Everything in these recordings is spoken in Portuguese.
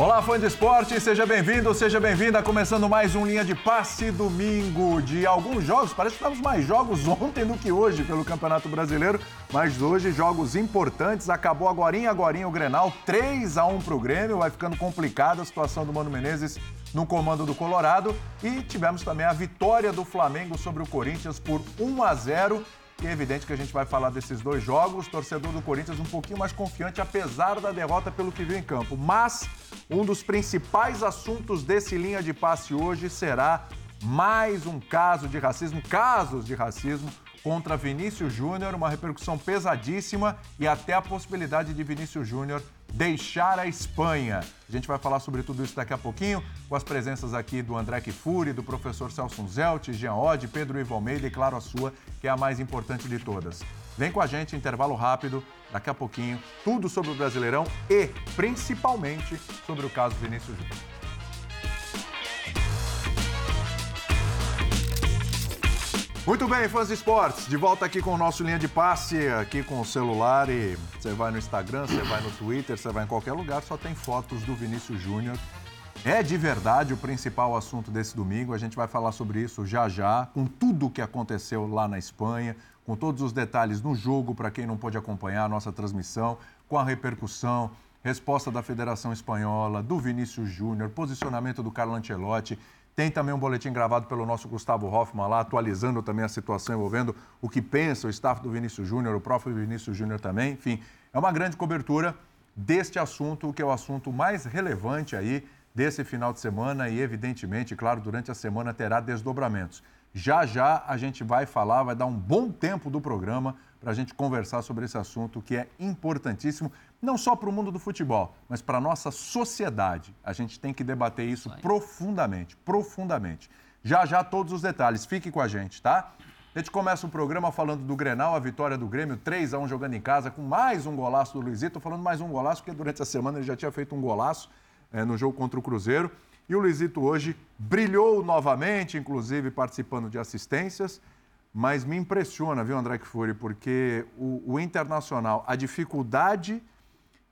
Olá, fã de esporte, seja bem-vindo, seja bem-vinda. Começando mais um Linha de Passe domingo de alguns jogos. Parece que tivemos mais jogos ontem do que hoje pelo Campeonato Brasileiro, mas hoje jogos importantes. Acabou agora, agora o Grenal, 3 a 1 para o Grêmio. Vai ficando complicada a situação do Mano Menezes no comando do Colorado. E tivemos também a vitória do Flamengo sobre o Corinthians por 1 a 0 é evidente que a gente vai falar desses dois jogos. Torcedor do Corinthians um pouquinho mais confiante, apesar da derrota pelo que viu em campo. Mas um dos principais assuntos desse linha de passe hoje será mais um caso de racismo, casos de racismo contra Vinícius Júnior, uma repercussão pesadíssima e até a possibilidade de Vinícius Júnior deixar a Espanha. A gente vai falar sobre tudo isso daqui a pouquinho, com as presenças aqui do André Kifuri, do professor Celso Zelt, Jean Oddi, Pedro Ivo Almeida e, claro, a sua, que é a mais importante de todas. Vem com a gente, intervalo rápido, daqui a pouquinho, tudo sobre o Brasileirão e, principalmente, sobre o caso Vinícius Júnior. Muito bem, fãs de esportes, de volta aqui com o nosso linha de passe, aqui com o celular e você vai no Instagram, você vai no Twitter, você vai em qualquer lugar, só tem fotos do Vinícius Júnior. É de verdade o principal assunto desse domingo, a gente vai falar sobre isso já já, com tudo o que aconteceu lá na Espanha, com todos os detalhes no jogo para quem não pôde acompanhar a nossa transmissão, com a repercussão, resposta da Federação Espanhola, do Vinícius Júnior, posicionamento do Carlo Ancelotti tem também um boletim gravado pelo nosso Gustavo Hoffman lá, atualizando também a situação envolvendo o que pensa o staff do Vinícius Júnior, o próprio Vinícius Júnior também. Enfim, é uma grande cobertura deste assunto, que é o assunto mais relevante aí desse final de semana e, evidentemente, claro, durante a semana terá desdobramentos. Já já a gente vai falar, vai dar um bom tempo do programa para a gente conversar sobre esse assunto que é importantíssimo, não só para o mundo do futebol, mas para a nossa sociedade. A gente tem que debater isso profundamente, profundamente. Já já todos os detalhes. Fique com a gente, tá? A gente começa o programa falando do Grenal, a vitória do Grêmio, 3 a 1 jogando em casa, com mais um golaço do Luizito. Estou falando mais um golaço, porque durante a semana ele já tinha feito um golaço é, no jogo contra o Cruzeiro. E o Luizito hoje brilhou novamente, inclusive participando de assistências. Mas me impressiona, viu, André Kfouri, porque o, o Internacional, a dificuldade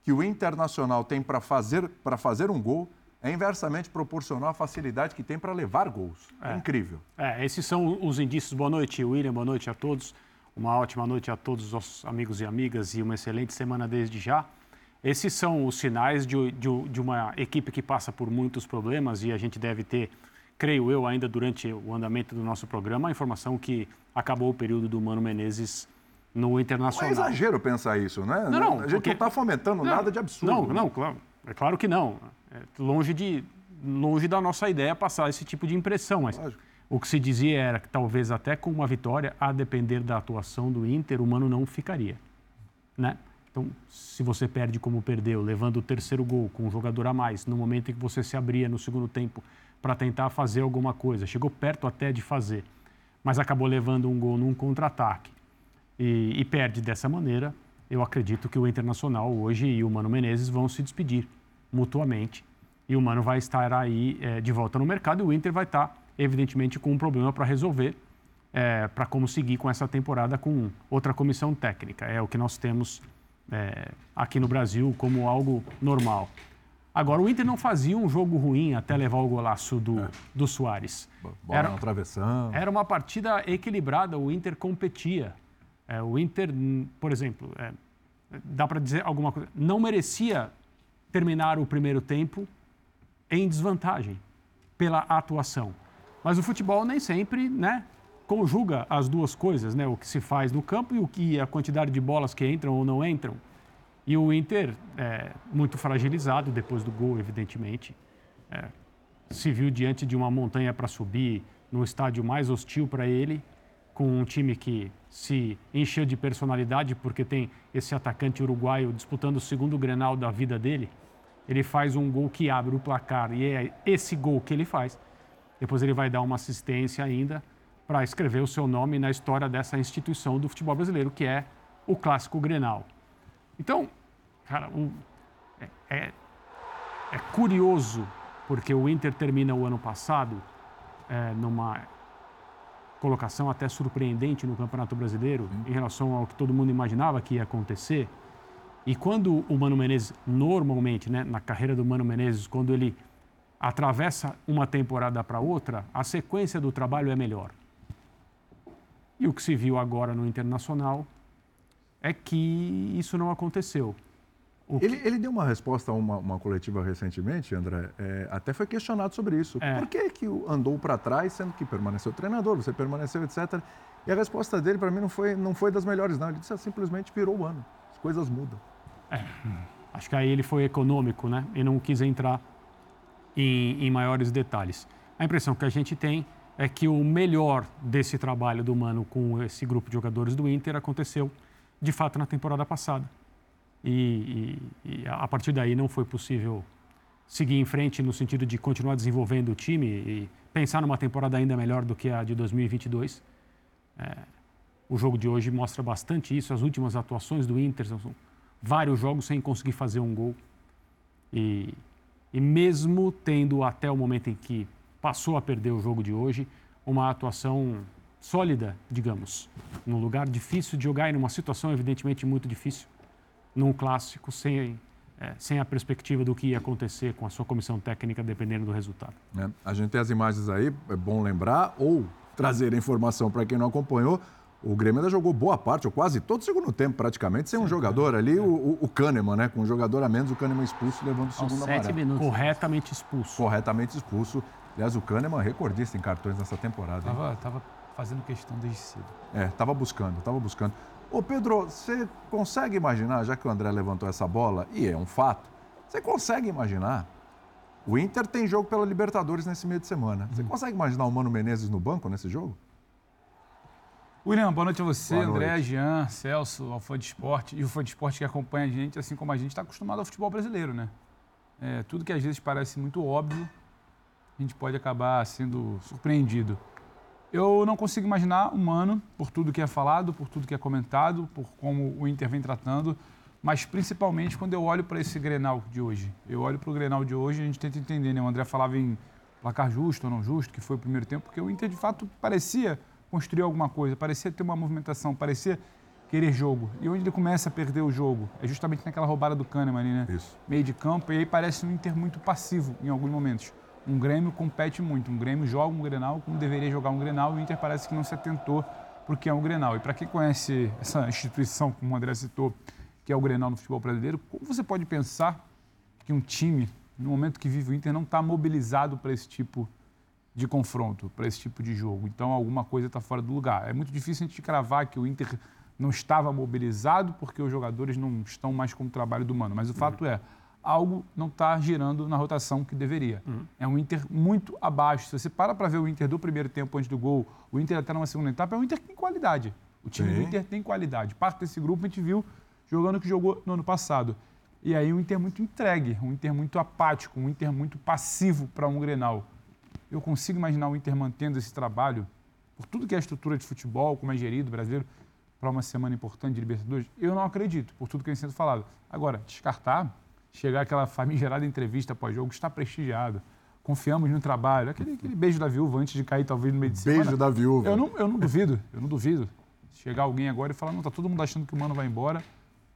que o Internacional tem para fazer, fazer um gol é inversamente proporcional à facilidade que tem para levar gols. É, é incrível. É, esses são os indícios. Boa noite, William, boa noite a todos. Uma ótima noite a todos os nossos amigos e amigas e uma excelente semana desde já. Esses são os sinais de, de, de uma equipe que passa por muitos problemas e a gente deve ter creio eu, ainda durante o andamento do nosso programa, a informação que acabou o período do Mano Menezes no Internacional. Não é exagero pensar isso, né? Não, não. A gente porque... não está fomentando não, nada de absurdo. Não, não, claro. É claro que não. É longe, de, longe da nossa ideia passar esse tipo de impressão, mas Lógico. o que se dizia era que talvez até com uma vitória, a depender da atuação do Inter, o Mano não ficaria, né? Então, se você perde como perdeu, levando o terceiro gol com um jogador a mais, no momento em que você se abria no segundo tempo para tentar fazer alguma coisa. Chegou perto até de fazer, mas acabou levando um gol num contra-ataque e, e, perde dessa maneira. Eu acredito que o Internacional hoje e o Mano Menezes vão se despedir mutuamente e o Mano vai estar aí é, de volta no mercado e o Inter vai estar, evidentemente, com um problema para resolver. É, para como seguir com essa temporada com outra comissão técnica. É o que nós temos é, aqui no Brasil como algo normal. Agora, o Inter não fazia um jogo ruim até levar o golaço do, é. do Soares. Bola era, na travessão. Era uma partida equilibrada, o Inter competia. É, o Inter, por exemplo, é, dá para dizer alguma coisa, não merecia terminar o primeiro tempo em desvantagem pela atuação. Mas o futebol nem sempre né, conjuga as duas coisas, né, o que se faz no campo e o que a quantidade de bolas que entram ou não entram. E o Inter, é, muito fragilizado depois do gol, evidentemente, é, se viu diante de uma montanha para subir, no estádio mais hostil para ele, com um time que se encheu de personalidade, porque tem esse atacante uruguaio disputando o segundo grenal da vida dele. Ele faz um gol que abre o placar e é esse gol que ele faz. Depois ele vai dar uma assistência ainda para escrever o seu nome na história dessa instituição do futebol brasileiro, que é o clássico Grenal. Então, Cara, é, é, é, curioso, porque o Inter termina o ano passado é, numa colocação até surpreendente no Campeonato Brasileiro, em relação ao que todo mundo imaginava que ia acontecer. E quando o Mano Menezes, normalmente, né, na carreira do Mano Menezes, quando ele atravessa uma temporada para outra, a sequência do trabalho é melhor. E o que se viu agora no Internacional é que isso não aconteceu. Ele, ele, deu uma resposta a uma, uma coletiva recentemente, André, é, até foi questionado sobre isso. É. Por que, que andou para trás, sendo que permaneceu treinador, você permaneceu, etc. E a resposta dele, para mim, não foi, não foi das melhores, não. Ele disse, ah, simplesmente virou o ano, as coisas mudam. É, acho que aí ele foi econômico, né? E não quis entrar em, em maiores detalhes. A impressão que a gente tem é que o melhor desse trabalho do Mano com esse grupo de jogadores do Inter aconteceu, de fato, na temporada passada e, e, e, a partir daí não foi possível seguir em frente no sentido de continuar desenvolvendo o time e pensar numa temporada ainda melhor do que a de 2022. É, o jogo de hoje mostra bastante isso. As últimas atuações do Inter são vários jogos sem conseguir fazer um gol. E, e mesmo tendo até o momento em que passou a perder o jogo de hoje, uma atuação sólida, digamos, num lugar difícil de jogar e numa situação evidentemente muito difícil num clássico sem, é, sem a perspectiva do que ia acontecer com a sua comissão técnica, dependendo do resultado. É, a gente tem as imagens aí, é bom lembrar, ou trazer a informação para quem não acompanhou. O Grêmio ainda jogou boa parte, ou quase todo o segundo tempo, praticamente, sem Sim, um jogador é. ali, é. o, o Kahneman, né? Com um jogador a menos, o Kahneman expulso, levando o segundo amarelo. Sete minutos. Corretamente expulso. Corretamente expulso. Aliás, o Kahneman recordista em cartões nessa temporada. Tava, tava fazendo questão desde cedo. É, tava buscando, tava buscando. Ô Pedro, você consegue imaginar, já que o André levantou essa bola, e é um fato, você consegue imaginar? O Inter tem jogo pela Libertadores nesse meio de semana. Você uhum. consegue imaginar o Mano Menezes no banco nesse jogo? William, boa noite a você, boa André, noite. Jean, Celso, ao Fã de Esporte e o Fã de Esporte que acompanha a gente, assim como a gente está acostumado ao futebol brasileiro, né? É, tudo que às vezes parece muito óbvio, a gente pode acabar sendo surpreendido. Eu não consigo imaginar um Mano, por tudo que é falado, por tudo que é comentado, por como o Inter vem tratando, mas principalmente quando eu olho para esse Grenal de hoje. Eu olho para o Grenal de hoje e a gente tenta entender, né? O André falava em placar justo ou não justo, que foi o primeiro tempo, porque o Inter de fato parecia construir alguma coisa, parecia ter uma movimentação, parecia querer jogo. E onde ele começa a perder o jogo? É justamente naquela roubada do Kahneman ali, né? Isso. Meio de campo, e aí parece um Inter muito passivo em alguns momentos um Grêmio compete muito. Um Grêmio joga um Grenal como deveria jogar um Grenal e o Inter parece que não se atentou porque é um Grenal. E para quem conhece essa instituição, como o André citou, que é o Grenal no futebol brasileiro, como você pode pensar que um time, no momento que vive o Inter, não está mobilizado para esse tipo de confronto, para esse tipo de jogo? Então alguma coisa está fora do lugar. É muito difícil a gente cravar que o Inter não estava mobilizado porque os jogadores não estão mais com o trabalho do Mano. Mas o fato é, algo não está girando na rotação que deveria. Uhum. É um Inter muito abaixo. Se você para para ver o Inter do primeiro tempo antes do gol, o Inter até numa segunda etapa, é um Inter que tem qualidade. O time Sim. do Inter tem qualidade. Parte desse grupo a gente viu jogando o que jogou no ano passado. E aí um Inter muito entregue, um Inter muito apático, um Inter muito passivo para um Grenal. Eu consigo imaginar o Inter mantendo esse trabalho, por tudo que é a estrutura de futebol, como é gerido brasileiro, para uma semana importante de Libertadores? Eu não acredito, por tudo que vem sendo falado. Agora, descartar, chegar aquela famigerada entrevista pós-jogo, está prestigiado. Confiamos no trabalho. Aquele, aquele, beijo da viúva antes de cair, talvez, no meio de semana. Beijo da viúva. Eu não, eu não duvido, eu não duvido. Chegar alguém agora e falar, não, está todo mundo achando que o Mano vai embora,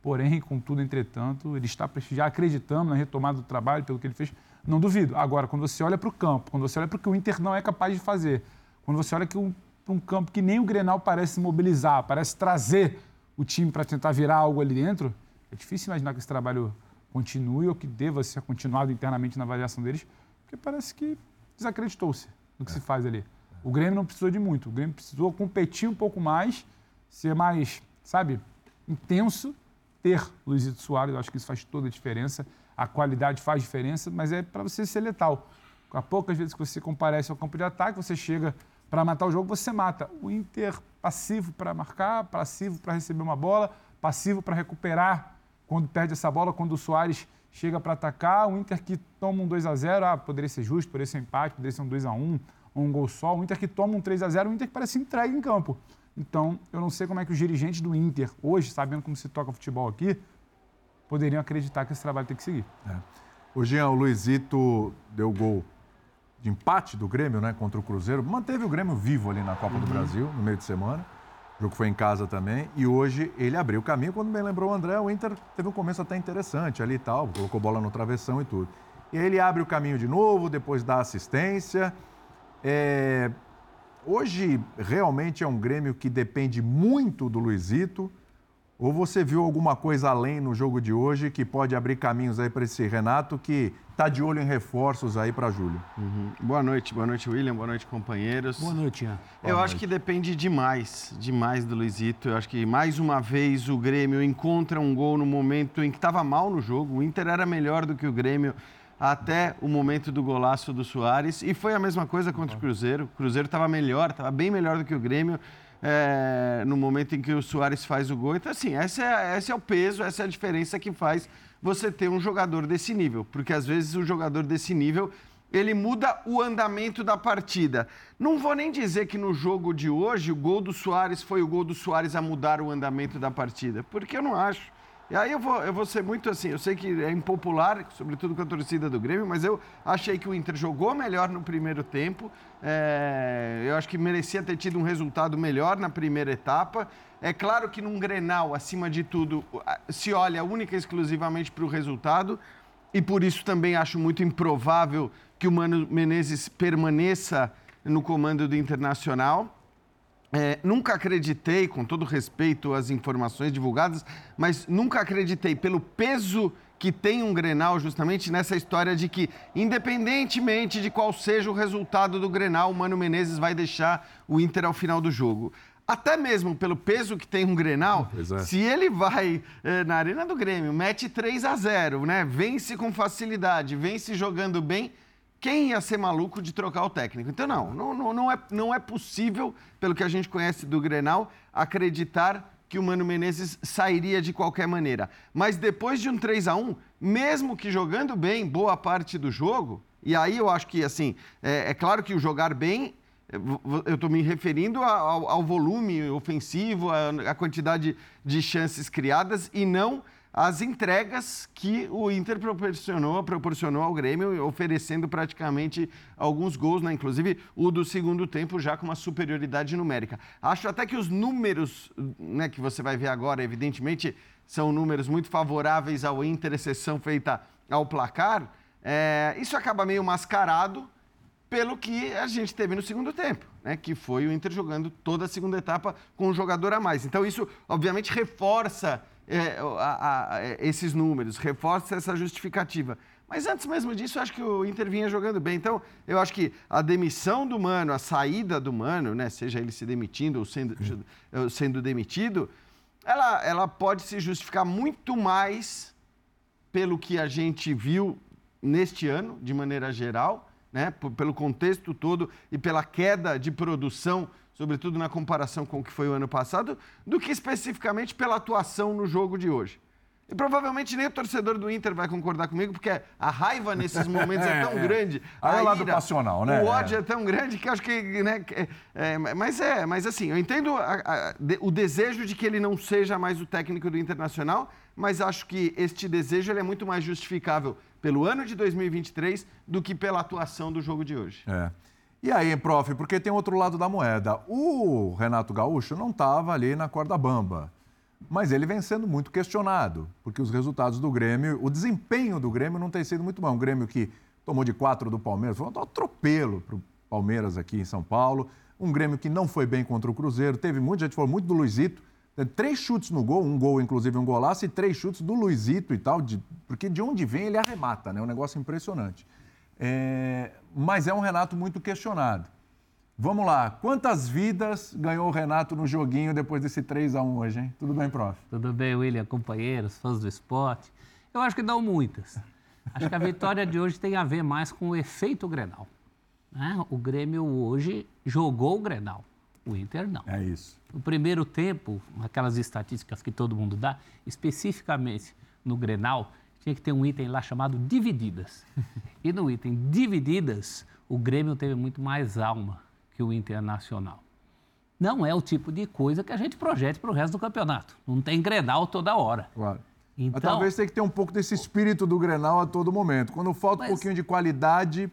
porém, contudo, entretanto, ele está prestigiado, acreditando na retomada do trabalho, pelo que ele fez. Não duvido. Agora, quando você olha para o campo, quando você olha para o que o Inter não é capaz de fazer, quando você olha para um, um campo que nem o Grenal parece mobilizar, parece trazer o time para tentar virar algo ali dentro, é difícil imaginar que esse trabalho continue ou que deva ser continuado internamente na avaliação deles, porque parece que desacreditou-se no que é. se faz ali. O Grêmio não precisou de muito, o Grêmio precisou competir um pouco mais, ser mais, sabe, intenso, ter Luizito Soares, eu acho que isso faz toda a diferença, a qualidade faz diferença, mas é para você ser letal. A poucas vezes que você comparece ao campo de ataque, você chega para matar o jogo, você mata. O Inter passivo para marcar, passivo para receber uma bola, passivo para recuperar quando perde essa bola, quando o Soares chega para atacar, o Inter que toma um 2 a 0 ah, poderia ser justo, poderia ser empate, poderia ser um 2 a 1 ou um gol só. O Inter que toma um 3 a 0 o Inter que parece entregue em campo. Então, eu não sei como é que os dirigentes do Inter, hoje, sabendo como se toca futebol aqui, poderiam acreditar que esse trabalho tem que seguir. É. O Jean, o Luizito deu gol de empate do Grêmio né, contra o Cruzeiro, manteve o Grêmio vivo ali na Copa uhum. do Brasil, no meio de semana O jogo foi em casa também. E hoje ele abriu o caminho. Quando bem lembrou o André, o Inter teve um começo até interessante ali e tal. Colocou bola no travessão e tudo. E ele abre o caminho de novo, depois dá assistência. É... Hoje realmente é um Grêmio que depende muito do Luizito. Ou você viu alguma coisa além no jogo de hoje que pode abrir caminhos aí para esse Renato que está de olho em reforços aí para Júlio? Uhum. Boa noite, boa noite, William, boa noite, companheiros. Boa noite, Ian. Eu acho que depende demais, demais do Luizito. Eu acho que mais uma vez o Grêmio encontra um gol no momento em que estava mal no jogo. O Inter era melhor do que o Grêmio até o momento do golaço do Soares. E foi a mesma coisa contra o Cruzeiro. O Cruzeiro estava melhor, estava bem melhor do que o Grêmio é, no momento em que o Soares faz o gol. Então, assim, esse é, esse é o peso, essa é a diferença que faz você ter um jogador desse nível. Porque às vezes o jogador desse nível ele muda o andamento da partida. Não vou nem dizer que no jogo de hoje o gol do Soares foi o gol do Soares a mudar o andamento da partida, porque eu não acho. E aí eu vou, eu vou ser muito assim, eu sei que é impopular, sobretudo com a torcida do Grêmio, mas eu achei que o Inter jogou melhor no primeiro tempo. É, eu acho que merecia ter tido um resultado melhor na primeira etapa. É claro que num Grenal, acima de tudo, se olha única e exclusivamente para o resultado. E por isso também acho muito improvável que o Mano Menezes permaneça no comando do Internacional. É, nunca acreditei, com todo respeito às informações divulgadas, mas nunca acreditei pelo peso que tem um Grenal justamente nessa história de que, independentemente de qual seja o resultado do Grenal, o Mano Menezes vai deixar o Inter ao final do jogo. Até mesmo pelo peso que tem um Grenal, é. se ele vai é, na Arena do Grêmio, mete 3 a 0 né? Vence com facilidade, vence jogando bem, quem ia ser maluco de trocar o técnico? Então, não, não, não, é, não é possível, pelo que a gente conhece do Grenal, acreditar que o Mano Menezes sairia de qualquer maneira. Mas depois de um 3 a 1 mesmo que jogando bem boa parte do jogo, e aí eu acho que, assim, é, é claro que o jogar bem eu estou me referindo ao, ao, volume ofensivo, à quantidade de chances criadas e não as entregas que o Inter proporcionou, proporcionou ao Grêmio, oferecendo praticamente alguns gols, né? inclusive o do segundo tempo já com uma superioridade numérica. Acho até que os números né, que você vai ver agora, evidentemente, são números muito favoráveis ao Inter, exceção feita ao placar. É, isso acaba meio mascarado pelo que a gente teve no segundo tempo, né? que foi o Inter jogando toda a segunda etapa com um jogador a mais. Então, isso, obviamente, reforça é, a, a, esses números, reforça essa justificativa. Mas antes mesmo disso, eu acho que o Inter vinha jogando bem. Então, eu acho que a demissão do Mano, a saída do Mano, né, seja ele se demitindo ou sendo, sendo demitido, ela, ela pode se justificar muito mais pelo que a gente viu neste ano, de maneira geral, né, pelo contexto todo e pela queda de produção sobretudo na comparação com o que foi o ano passado, do que especificamente pela atuação no jogo de hoje. E provavelmente nem o torcedor do Inter vai concordar comigo, porque a raiva nesses momentos é, tão é. grande. Aí é o lado passional, né? O ódio é. é tão grande que acho que. Né, é, mas é, mas assim, eu entendo a, a, de, o desejo de que ele não seja mais o técnico do Internacional, mas acho que este desejo é muito mais justificável pelo ano de 2023 do que pela atuação do jogo de hoje. É. E aí, prof, porque tem outro lado da moeda. O Renato Gaúcho não estava ali na corda bamba, mas ele vem sendo muito questionado, porque os resultados do Grêmio, o desempenho do Grêmio não tem sido muito bom. Um Grêmio que tomou de quatro do Palmeiras, foi um atropelo para o Palmeiras aqui em São Paulo. Um Grêmio que não foi bem contra o Cruzeiro, teve muito, a gente falou muito do Luizito, três chutes no gol, um gol inclusive um golaço, e três chutes do Luizito e tal, de, porque de onde vem ele arremata, né? É um negócio impressionante. É, mas é um Renato muito questionado. Vamos lá, quantas vidas ganhou o Renato no joguinho depois desse 3 a 1 hoje, hein? Tudo bem, prof? Tudo bem, William, companheiros, fãs do esporte. Eu acho que não muitas. Acho que a vitória de hoje tem a ver mais com o efeito Grenal. Né? O Grêmio hoje jogou o Grenal, o Inter não. É isso. No primeiro tempo, aquelas estatísticas que todo mundo dá, especificamente no Grenal, tinha que ter um item lá chamado divididas. E no item divididas, o Grêmio teve muito mais alma que o Internacional. Não é o tipo de coisa que a gente projete para o resto do campeonato. Não tem Grenal toda hora. Claro. Então, Mas talvez tenha que ter um pouco desse espírito do Grenal a todo momento. Quando falta mas, um pouquinho de qualidade,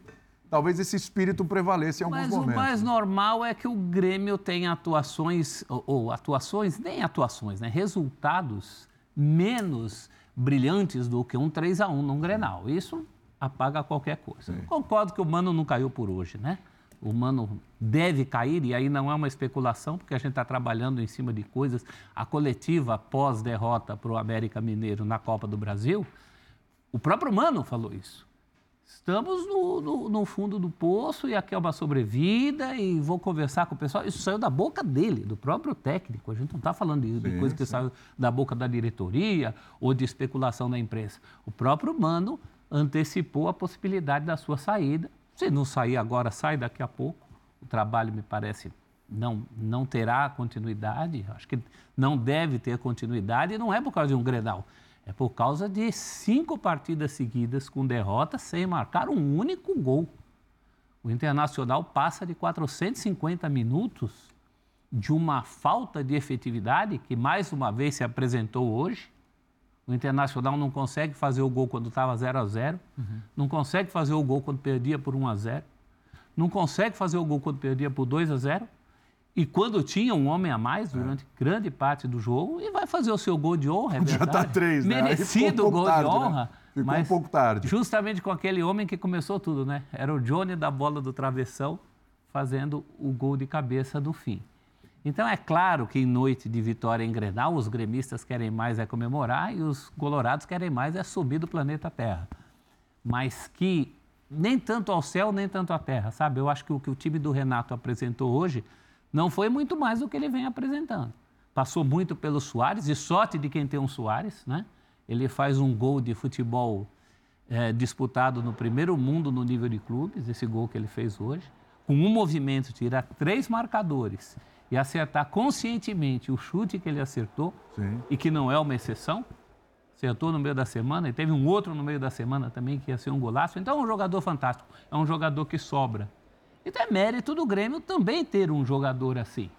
talvez esse espírito prevaleça em alguns Mas momentos. o mais normal é que o Grêmio tenha atuações, ou, ou atuações, nem atuações, né? Resultados menos brilhantes do que um 3 a 1 num Grenal. Isso apaga qualquer coisa. Concordo que o Mano não caiu por hoje, né? O Mano deve cair, e aí não é uma especulação, porque a gente está trabalhando em cima de coisas. A coletiva pós-derrota para o América Mineiro na Copa do Brasil, o próprio Mano falou isso. Estamos no, no- no fundo do poço e aqui é uma sobrevida e vou conversar com o pessoal. Isso saiu da boca dele, do próprio técnico. A gente não está falando de, de Sim, coisa que sim. saiu da boca da diretoria ou de especulação da imprensa. O próprio Mano antecipou a possibilidade da sua saída. Se não sair agora, sai daqui a pouco. O trabalho, me parece, não, não terá continuidade. Acho que não deve ter continuidade e não é por causa de um Grenal. É por causa de cinco partidas seguidas com derrota sem marcar um único gol. O Internacional passa de 450 minutos de uma falta de efetividade que mais uma vez se apresentou hoje. O Internacional não consegue fazer o gol quando estava 0 a 0 não consegue fazer o gol quando perdia por 1 a 0 não consegue fazer o gol quando perdia por 2 a 0 e quando tinha um homem a mais durante grande parte do jogo e vai fazer o seu gol de honra, é Já tá verdade. três, né? Aí ficou um Merecido pouco gol tarde, de né? honra. Ficou um mas pouco tarde. Justamente com aquele homem que começou tudo, né? Era o Johnny da bola do travessão fazendo o gol de cabeça do fim. Então é claro que em noite de vitória em Grenal, os gremistas querem mais é comemorar e os colorados querem mais é subir do planeta Terra. Mas que nem tanto ao céu, nem tanto à terra, sabe? Eu acho que o que o time do Renato apresentou hoje não foi muito mais do que ele vem apresentando. Passou muito pelo Soares, e sorte de quem tem um Soares, né? Ele faz um gol de futebol eh, disputado no primeiro mundo no nível de clubes, esse gol que ele fez hoje, com um movimento, tirar três marcadores e acertar conscientemente o chute que ele acertou, Sim. e que não é uma exceção, acertou no meio da semana, e teve um outro no meio da semana também que ia ser um golaço. Então é um jogador fantástico, é um jogador que sobra. Então é mérito do Grêmio também ter um jogador assim.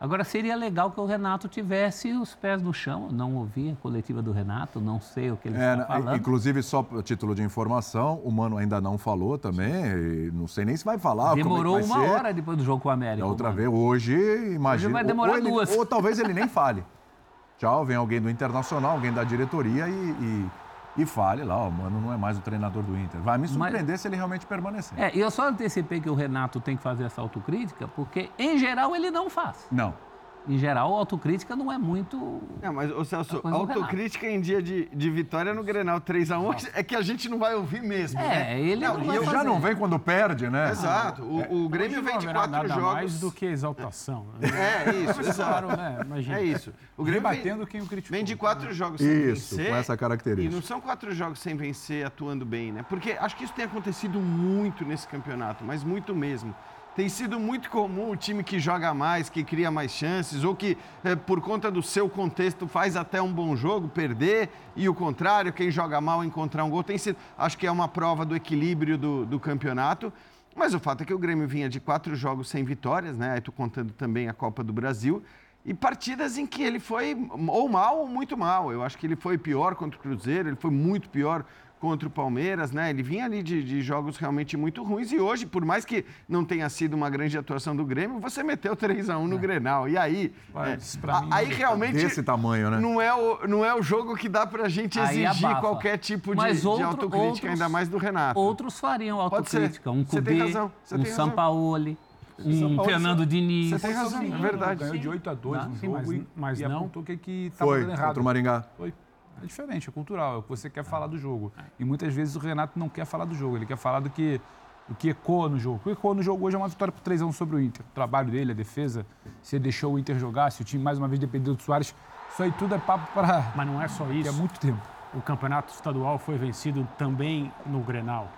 Agora seria legal que o Renato tivesse os pés no chão. Não ouvi a coletiva do Renato, não sei o que ele É, está falando. inclusive, só título de informação, o Mano ainda não falou também, não sei nem se vai falar. é Demorou vai uma ser. hora depois do jogo com o América. Da outra vez, hoje, imagina. vai ou- demorar ou, ele- duas. Ou talvez ele nem fale. Tchau, vem alguém do Internacional, alguém da diretoria e, e, e fale lá, ó, mano, não é mais o treinador do Inter. Vai me surpreender se ele realmente permanecer. É, e eu só antecipei que o Renato tem que fazer essa autocrítica, porque em geral ele não faz. Não. Em geral, autocrítica não é muito. É, mas, ô Celso, do autocrítica em dia de, de vitória no Grenal 3x1 é que a gente não vai ouvir mesmo, né? É, ele não, Não, vai. Já não vem quando perde, né? Exato. O, o Grêmio vem de quatro nada jogos. mais do que exaltação. né? É, isso, Mas, exato. claro, né? Imagina. É isso. O Grêmio vem, Rebatendo quem o criticou. vem de quatro jogos sem Isso, vencer. com essa característica. E não são quatro jogos sem vencer atuando bem, né? Porque acho que isso tem acontecido muito nesse campeonato, mas muito mesmo. Tem sido muito comum o time que joga mais, que cria mais chances, ou que, eh, por conta do seu contexto, faz até um bom jogo, perder, e o contrário, quem joga mal encontrar um gol. Tem sido, acho que é uma prova do equilíbrio do, do campeonato. Mas o fato é que o Grêmio vinha de quatro jogos sem vitórias, né? Aí tô contando também a Copa do Brasil. E partidas em que ele foi ou mal ou muito mal. Eu acho que ele foi pior contra o Cruzeiro, ele foi muito pior contra o Palmeiras, né? Ele vinha ali de, de jogos realmente muito ruins. E hoje, por mais que não tenha sido uma grande atuação do Grêmio, você meteu 3 a 1 no Grenal. E aí, Mas, é, a- mim, aí realmente Desse tamanho, né? não é, o, não é o jogo que dá pra gente exigir abafa. qualquer tipo de, Mas de outro- autocrítica, outros- ainda mais do Renato. Outros fariam autocrítica. Um Você tem Cudê, razão, você um tem razão. Sampaoli, um Sampaoli, Fernando Diniz. Você tem razão, é verdade. Ganhou de 8 a 2 Não, no sim, jogo mas- e, mas e não- apontou que que estava Foi dando errado. contra o Maringá. Foi. É diferente, é cultural, é o que você quer falar do jogo. E muitas vezes o Renato não quer falar do jogo, ele quer falar do que, do que ecoa no jogo. O que ecoa no jogo hoje é uma vitória por 3 a 1 sobre o Inter. O trabalho dele, a defesa, se ele deixou o Inter jogar, se o time mais uma vez dependeu do Soares, isso aí tudo é papo para Mas não é só é isso. muito tempo. O campeonato estadual foi vencido também no Grenal.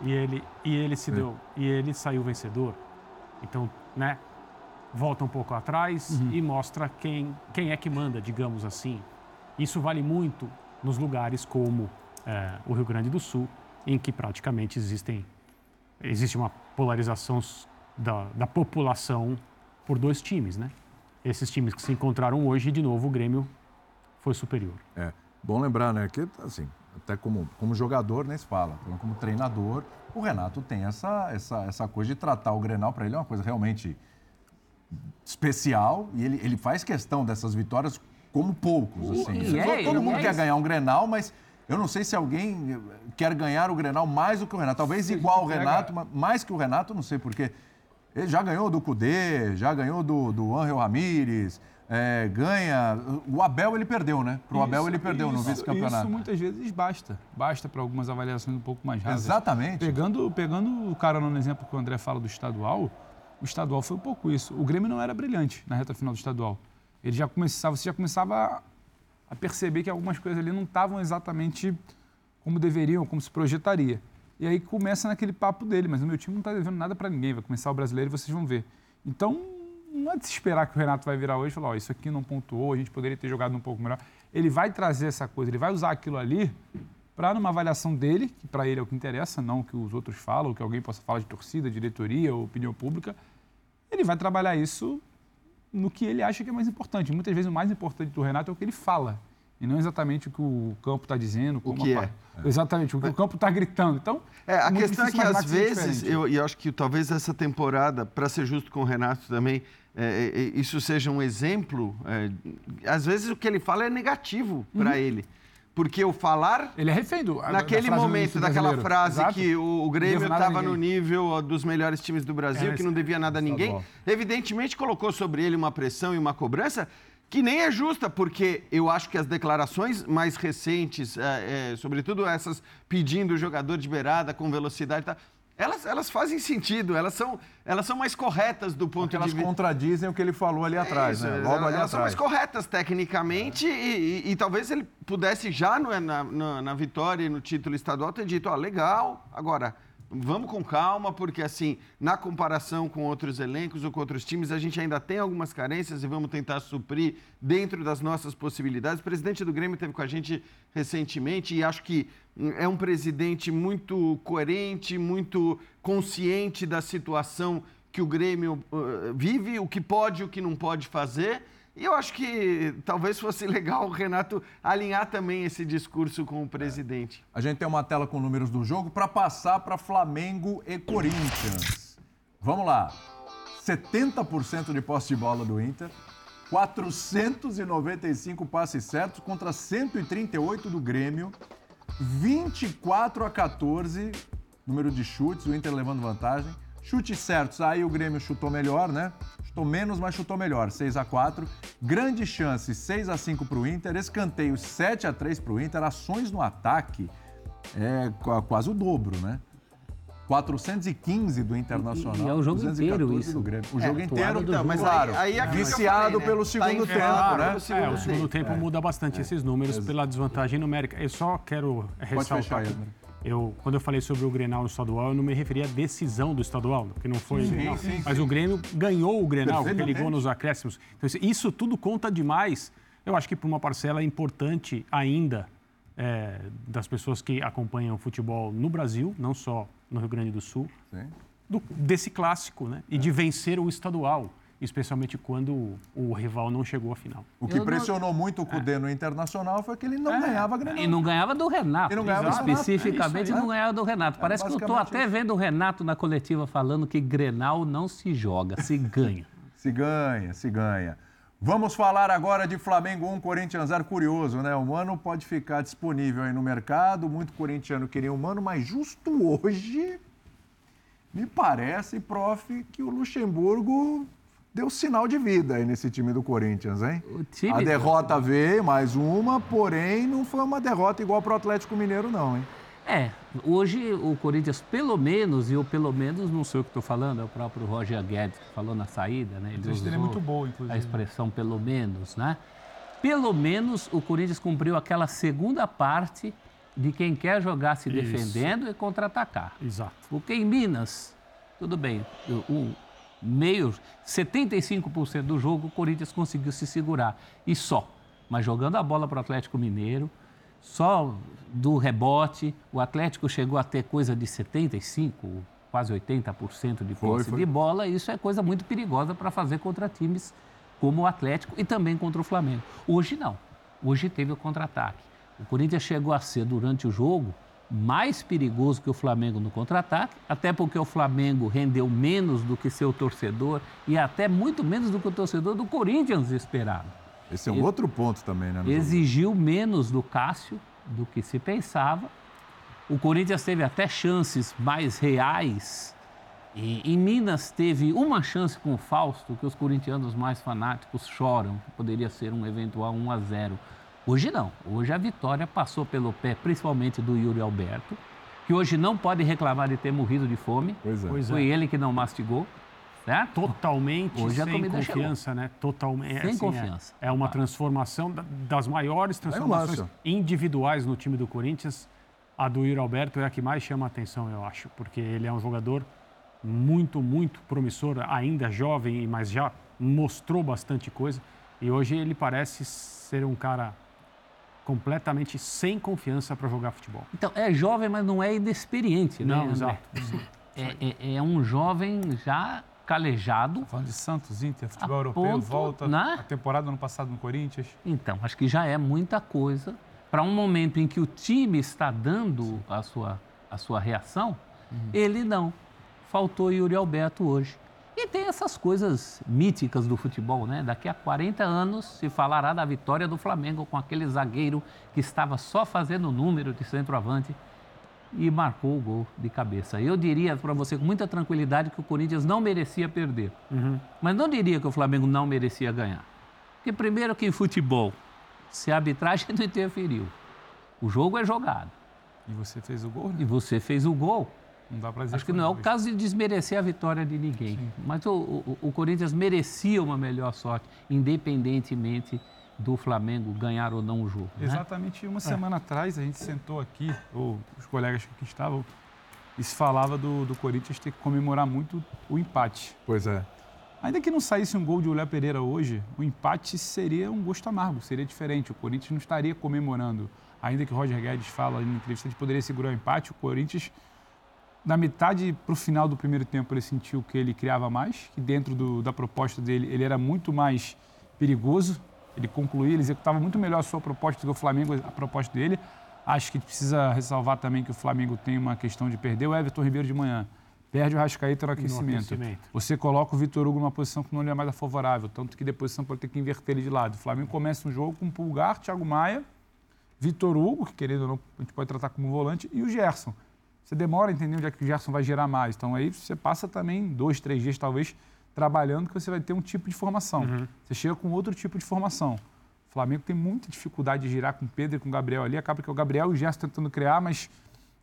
E ele, e ele se deu. E ele saiu vencedor. Então, né? Volta um pouco atrás e mostra quem, quem é que manda, digamos assim. Isso vale muito nos lugares como eh, o Rio Grande do Sul, em que praticamente existem existe uma polarização da, da população por dois times, né? Esses times que se encontraram hoje, de novo, o Grêmio foi superior. É. Bom lembrar, né, que assim, até como, como jogador, nem se fala, como treinador, o Renato tem essa, essa, essa coisa de tratar o Grenal, para ele é uma coisa realmente especial e ele, ele faz questão dessas vitórias como poucos. Assim. E é, Todo mundo e é quer ganhar um Grenal, mas eu não sei se alguém quer ganhar o Grenal mais do que o Renato. Talvez igual pega- Renato, mas mais que o Renato, não sei porquê. Ele já ganhou do Cudê, já ganhou do, do Angel Ramírez, é, ganha. O Abel ele perdeu, né? Pro Abel ele perdeu no isso- vice-campeonato. Isso muitas vezes basta. Basta para algumas avaliações um pouco mais rasas. Exatamente. Pegando, pegando o cara no exemplo que o André fala do estadual, o estadual foi um pouco isso. O Grêmio não era brilhante na reta final do estadual. Ele já começava, você já começava a- perceber que algumas coisas ali não estavam exatamente como deveriam, como se projetaria. E aí começa naquele papo dele, mas o meu time não está devendo nada para ninguém, vai começar o brasileiro e vocês vão ver. Então, não é de se esperar que o Renato vai virar hoje e falar, ó, isso aqui não pontuou, a gente poderia ter jogado um pouco melhor. Ele vai trazer essa coisa, ele vai usar aquilo ali para numa avaliação dele, que para ele é o que interessa, não o que os outros falam, o que alguém possa falar de torcida, diretoria opinião pública, ele vai trabalhar isso no que ele acha que é mais importante. Muitas vezes o mais importante do Renato é o que ele fala, e não exatamente o que o campo está dizendo. como que é. Exatamente, o que o campo está gritando. Então, É, a questão é que às vezes, eu, e acho que talvez essa temporada, para ser justo com o Renato também, é, é, isso seja um exemplo. é, às vezes o que ele fala é negativo Uhum. para ele. Porque o falar Ele é refém do. da- da Naquele do momento, daquela frase Exato. que o, o Grêmio estava no nível dos melhores times do Brasil, É, que não devia nada a ninguém, estadual. evidentemente colocou sobre ele uma pressão e uma cobrança que nem é justa, porque eu acho que as declarações mais recentes, é, é, sobretudo essas pedindo o jogador de beirada com velocidade, e tal, elas, elas fazem sentido, elas são, elas são mais corretas do ponto Porque elas de vista. contradizem o que ele falou ali atrás, É Isso, né? elas- Logo ali elas são mais atrás. corretas tecnicamente e, e- e talvez ele pudesse já no- na, na- na vitória e no título estadual ter dito, ó, legal, agora vamos com calma, porque assim, na comparação com outros elencos ou com outros times, a gente ainda tem algumas carências e vamos tentar suprir dentro das nossas possibilidades. O presidente do Grêmio esteve com a gente recentemente e acho que hum, é um presidente muito coerente, muito consciente da situação que o Grêmio vive, o que pode e o que não pode fazer. E eu acho que talvez fosse legal o Renato alinhar também esse discurso com o presidente. A gente tem uma tela com números do jogo para passar para Flamengo e Corinthians. Vamos lá. 70% de posse de bola do Inter, 495 passes certos contra 138 do Grêmio, 24 a 14 número de chutes, o Inter levando vantagem. Chutes certos, aí o Grêmio chutou melhor, né? Chutou menos, mas chutou melhor, 6 a 4 Grande chance, 6 a 5 para o Inter. Escanteio, 7 a 3 para o Inter. Ações no ataque, é qua- quase o dobro, né? 415 do Internacional. E- e é o jogo 214 inteiro isso. O É, jogo atuado inteiro, do jogo. mas claro. aí- aí é eu viciado falei, né? pelo Tá segundo enfiado tempo, né? pelo segundo É, o segundo tempo. tempo muda bastante esses números pela desvantagem numérica. Eu só quero ressaltar fechar aí, que André. Eu, quando eu falei sobre o Grenal no estadual, eu não me referi à decisão do estadual, que não foi o Grenal. Mas o Grêmio ganhou o Grenal, porque ligou nos acréscimos. Então, isso- tudo conta demais. Eu acho que para uma parcela importante ainda é, das pessoas que acompanham o futebol no Brasil, não só no Rio Grande do Sul, Sim. do- desse clássico, né? E de vencer o estadual, especialmente quando o, o rival não chegou à final. O que Eu não- pressionou muito o Cudê no Internacional foi que ele não ganhava Grenal. E não ganhava do Renato. E não ganhava Especificamente é não ganhava do Renato. Parece que eu estou até isso. vendo o Renato na coletiva falando que Grenal não se joga, se ganha. Se ganha, se ganha. Vamos falar agora de Flamengo 1, Corinthians 0. Curioso, né? O Mano pode ficar disponível aí no mercado. Muito corintiano queria o Mano, mas justo hoje, me parece, prof, que o Luxemburgo deu sinal de vida aí nesse time do Corinthians, hein? O time- A derrota veio, mais uma, porém não foi uma derrota igual para o Atlético Mineiro, não, hein? É, hoje o Corinthians, pelo menos, e eu pelo menos não sei o que estou falando, é o próprio Roger Guedes que falou na saída, né? Ele é usou muito boa, inclusive. a expressão pelo menos, né? Pelo menos o Corinthians cumpriu aquela segunda parte de quem quer jogar se Isso. defendendo e contra-atacar. Exato. Porque em Minas, tudo bem, o, o meio, 75% do jogo o Corinthians conseguiu se segurar. E só. Mas jogando a bola para o Atlético Mineiro, só do rebote, o Atlético chegou a ter coisa de 75%, quase 80% de posse foi. de bola. Isso é coisa muito perigosa para fazer contra times como o Atlético e também contra o Flamengo. Hoje não. Hoje teve o contra-ataque. O Corinthians chegou a ser, durante o jogo, mais perigoso que o Flamengo no contra-ataque, até porque o Flamengo rendeu menos do que seu torcedor e até muito menos do que o torcedor do Corinthians esperava. Esse é um outro ponto também, né? Exigiu menos do Cássio do que se pensava. O Corinthians teve até chances mais reais. E em Minas teve uma chance com o Fausto, que os corintianos mais fanáticos choram, que poderia ser um eventual 1 a 0. Hoje não. Hoje a vitória passou pelo pé, principalmente do Yuri Alberto, que hoje não pode reclamar de ter morrido de fome. Pois é. Pois Foi ele que não mastigou, certo? Totalmente Hoje sem confiança, né? Totalmente. Sem assim, é- confiança. É, uma transformação da- das maiores transformações individuais no time do Corinthians. A do Yuri Alberto é a que mais chama a atenção, eu acho, porque ele é um jogador muito, muito promissor, ainda jovem, mas já mostrou bastante coisa. E hoje ele parece ser um cara completamente sem confiança para jogar futebol. Então, é jovem, mas não é inexperiente, né? Não, exato. É, é- é um jovem já calejado. Falando de Santos, Inter, futebol europeu, ponto, volta né? a temporada ano passado no Corinthians. Então, acho que já é muita coisa para um momento em que o time está dando a sua, a sua reação. Ele não. Faltou Yuri Alberto hoje. E tem essas coisas míticas do futebol, né? Daqui a 40 anos se falará da vitória do Flamengo com aquele zagueiro que estava só fazendo número de centroavante e marcou o gol de cabeça. Eu diria para você com muita tranquilidade que o Corinthians não merecia perder. Mas não diria que o Flamengo não merecia ganhar. Porque, primeiro, que em futebol, se a arbitragem não interferiu, o jogo é jogado E você fez o gol, né? e você fez o gol, Não dá pra dizer acho que não é o caso de desmerecer a vitória de ninguém. Mas o, o- o Corinthians merecia uma melhor sorte, independentemente do Flamengo ganhar ou não o jogo. né? Exatamente uma semana atrás a gente sentou aqui, ou os colegas que aqui estavam, e se falava do, do Corinthians ter que comemorar muito o empate. Pois é. Ainda que não saísse um gol de Olé Pereira hoje, o empate seria um gosto amargo, seria diferente. O Corinthians não estaria comemorando. Ainda que o Roger Guedes fala na entrevista que poderia segurar o empate, o Corinthians, da metade para o final do primeiro tempo, ele sentiu que ele criava mais, que dentro do- da proposta dele ele era muito mais perigoso. Ele concluía, ele executava muito melhor a sua proposta do que o Flamengo, a proposta dele. Acho que precisa ressalvar também que o Flamengo tem uma questão de perder o Everton Ribeiro de manhã. Perde o Rascaeta no aquecimento. aquecimento. Você coloca o Vitor Hugo numa posição que não lhe é mais favorável, tanto que depois você pode ter que inverter ele de lado. O Flamengo começa um jogo com Pulgar, Thiago Maia, Vitor Hugo, que querendo ou não, a gente pode tratar como volante, e o Gerson. Você demora a entender onde é que o Gerson vai gerar mais. Então aí você passa também dois, três dias, talvez, trabalhando, que você vai ter um tipo de formação. Você chega com outro tipo de formação. O Flamengo tem muita dificuldade de girar com o Pedro e com o Gabriel ali. Acaba que é o Gabriel e o Gerson tentando criar, mas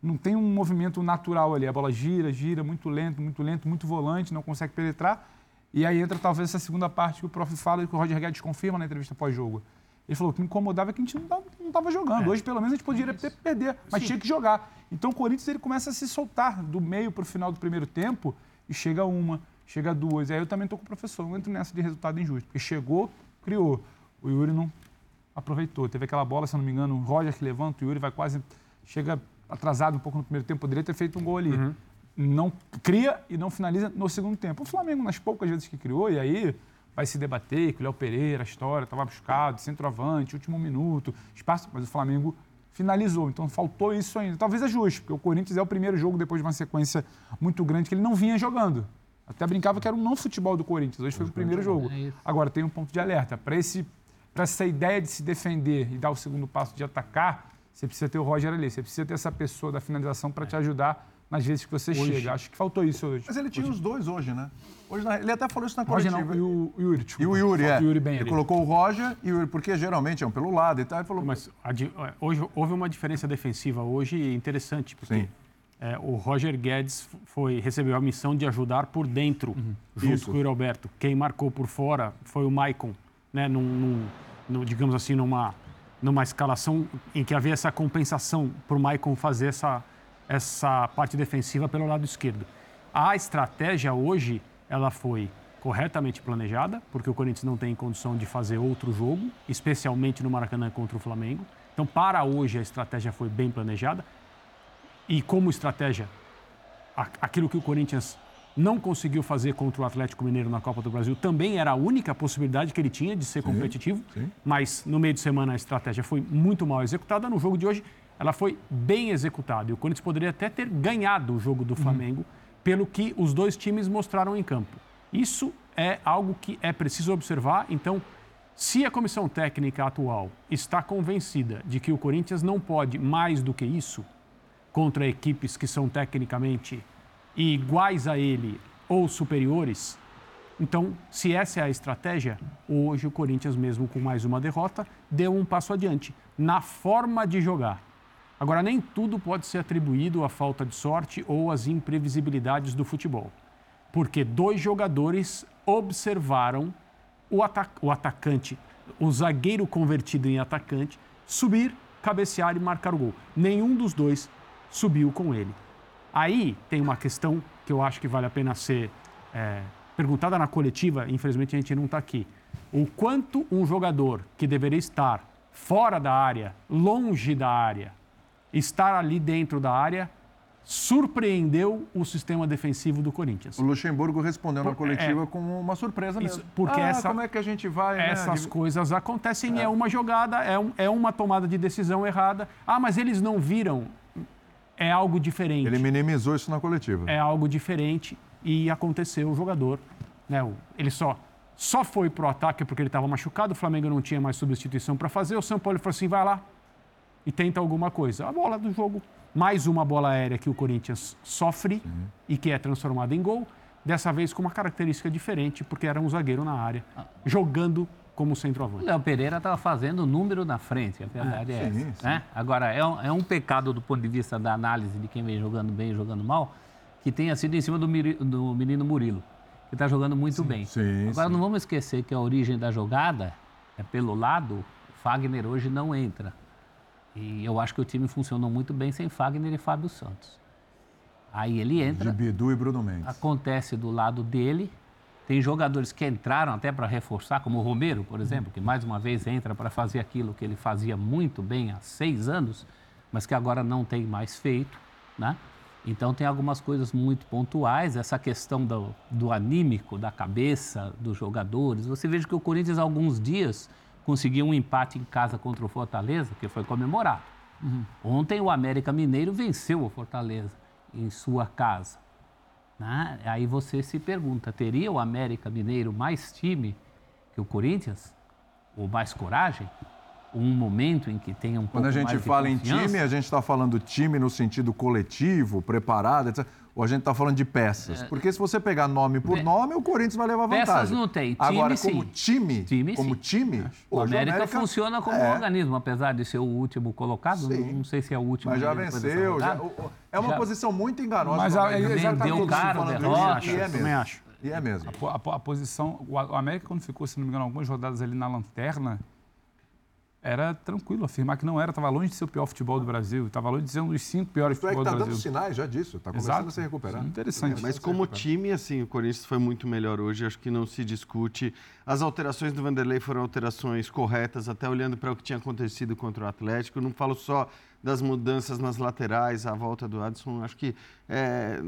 não tem um movimento natural ali. A bola gira, gira, muito lento, muito lento, muito volante, não consegue penetrar. E aí entra talvez essa segunda parte que o prof fala e que o Roger Guedes confirma na entrevista pós-jogo. Ele falou que o que incomodava é que a gente não estava jogando. Hoje, pelo menos, a gente poderia ter perder, mas tinha que jogar. Então, o Corinthians ele começa a se soltar do meio para o final do primeiro tempo e chega uma, chega duas. E aí eu também estou com o professor, não entro nessa de resultado injusto. Porque chegou, criou. O Yuri não aproveitou. Teve aquela bola, se eu não me engano, o Roger que levanta, o Yuri vai quase. Chega atrasado um pouco no primeiro tempo, poderia ter feito um gol ali. Não cria e não finaliza no segundo tempo. O Flamengo, nas poucas vezes que criou, e aí vai se debater que o Léo Pereira, a história, estava buscado, centroavante, último minuto, espaço, mas o Flamengo finalizou. Então faltou isso ainda. Talvez é justo, porque o Corinthians é o primeiro jogo depois de uma sequência muito grande que ele não vinha jogando. Até brincava que era um não futebol do Corinthians. Hoje foi o primeiro jogo. É. Agora tem um ponto de alerta. Para esse para essa ideia de se defender e dar o segundo passo de atacar, você precisa ter o Roger ali. Você precisa ter essa pessoa da finalização para te ajudar nas vezes que você chega. Acho que faltou isso hoje. Mas ele tinha os dois hoje, né? Hoje, na- ele até falou isso na Roger coletiva. não, e o, Yuri, E o Yuri, é. O Yuri bem ele ali. colocou o Roger e o Yuri, porque geralmente é um pelo lado e tal. Ele falou, Mas é, hoje houve uma diferença defensiva hoje interessante, porque Sim. é, o Roger Guedes foi, recebeu a missão de ajudar por dentro, junto Isso. com o Yuri Alberto. Quem marcou por fora foi o Maicon, né, num, num- num- digamos assim, numa, numa escalação em que havia essa compensação para o Maicon fazer essa, essa parte defensiva pelo lado esquerdo. A estratégia hoje, ela foi corretamente planejada, porque o Corinthians não tem condição de fazer outro jogo, especialmente no Maracanã contra o Flamengo. Então, para hoje, a estratégia foi bem planejada. E como estratégia, aquilo que o Corinthians não conseguiu fazer contra o Atlético Mineiro na Copa do Brasil. Também era a única possibilidade que ele tinha de ser competitivo, mas no meio de semana a estratégia foi muito mal executada. No jogo de hoje, ela foi bem executada e o Corinthians poderia até ter ganhado o jogo do Flamengo pelo que os dois times mostraram em campo. Isso é algo que é preciso observar. Então, se a comissão técnica atual está convencida de que o Corinthians não pode mais do que isso contra equipes que são tecnicamente iguais a ele ou superiores, então, se essa é a estratégia, hoje o Corinthians, mesmo com mais uma derrota, deu um passo adiante na forma de jogar. Agora, nem tudo pode ser atribuído à falta de sorte ou às imprevisibilidades do futebol, porque dois jogadores observaram o, o atacante, o zagueiro convertido em atacante, subir, cabecear e marcar o gol. Nenhum dos dois subiu com ele. Aí tem uma questão que eu acho que vale a pena ser é, perguntada na coletiva, infelizmente a gente não está aqui. O quanto um jogador que deveria estar fora da área, longe da área, estar ali dentro da área, surpreendeu o sistema defensivo do Corinthians. O Luxemburgo respondeu na Por- coletiva é. com uma surpresa Isso, mesmo. porque ah, essa- como é que a gente vai... né, Essas de- coisas acontecem, é. uma jogada, é, um- é uma tomada de decisão errada. Ah, mas eles não viram. É algo diferente. Ele minimizou isso na coletiva. É algo diferente e aconteceu o jogador. Né, ele só, só foi pro ataque porque ele estava machucado, o Flamengo não tinha mais substituição para fazer. O São Paulo falou assim: vai lá e tenta alguma coisa. A bola do jogo, mais uma bola aérea que o Corinthians sofre e que é transformada em gol. Dessa vez com uma característica diferente, porque era um zagueiro na área, jogando como O centroavante. Léo Pereira estava fazendo número na frente, a verdade é, sim, essa. sim. né? Agora, é um, é um pecado do ponto de vista da análise de quem vem jogando bem e jogando mal, que tenha sido em cima do, do menino Murilo, que está jogando muito bem. sim, Agora, sim. não vamos esquecer que a origem da jogada é pelo lado, Fagner hoje não entra. E eu acho que o time funcionou muito bem sem Fagner e Fábio Santos. Aí ele De entra, Bidu e Bruno Mendes. acontece do lado dele. Tem jogadores que entraram até para reforçar, como o Romero, por exemplo, que mais uma vez entra para fazer aquilo que ele fazia muito bem há seis anos, mas que agora não tem mais feito, né? Então tem algumas coisas muito pontuais, essa questão do, do anímico, da cabeça dos jogadores. Você veja que o Corinthians há alguns dias conseguiu um empate em casa contra o Fortaleza, que foi comemorado. Ontem o América Mineiro venceu o Fortaleza em sua casa. né? Aí você se pergunta, teria o América Mineiro mais time que o Corinthians? Ou mais coragem? Um momento em que tenha um pouco Quando a gente fala em time, a gente está falando time no sentido coletivo, preparado, etc. Ou a gente está falando de peças? Porque se você pegar nome por nome, o Corinthians vai levar vantagem. Peças não tem, time Agora, sim. como time, Time, como sim. time, O hoje América, funciona como é, um organismo, apesar de ser o último colocado. Não, Sim. não sei se é o último. Mas já venceu. já- o- o- é uma Já- posição muito enganosa. Mas a- América. é exatamente Vendeu isso, caro, falando derrota. e é Também mesmo. acho. E é mesmo. A, po- a posição, o A- o América, quando ficou, se não me engano, algumas rodadas ali na lanterna, era tranquilo afirmar que não era, estava longe de ser o pior futebol do Brasil, estava longe de ser um dos cinco piores Tu é que futebol tá do dando Brasil. sinais já disso. Tá começando Exato. a se recuperar. Interessante. Mas como time, assim, o Corinthians foi muito melhor hoje, acho que não se discute. As alterações do Vanderlei foram alterações corretas, até olhando para o que tinha acontecido contra o Atlético. Não falo só das mudanças nas laterais, a volta do Adson, acho que é,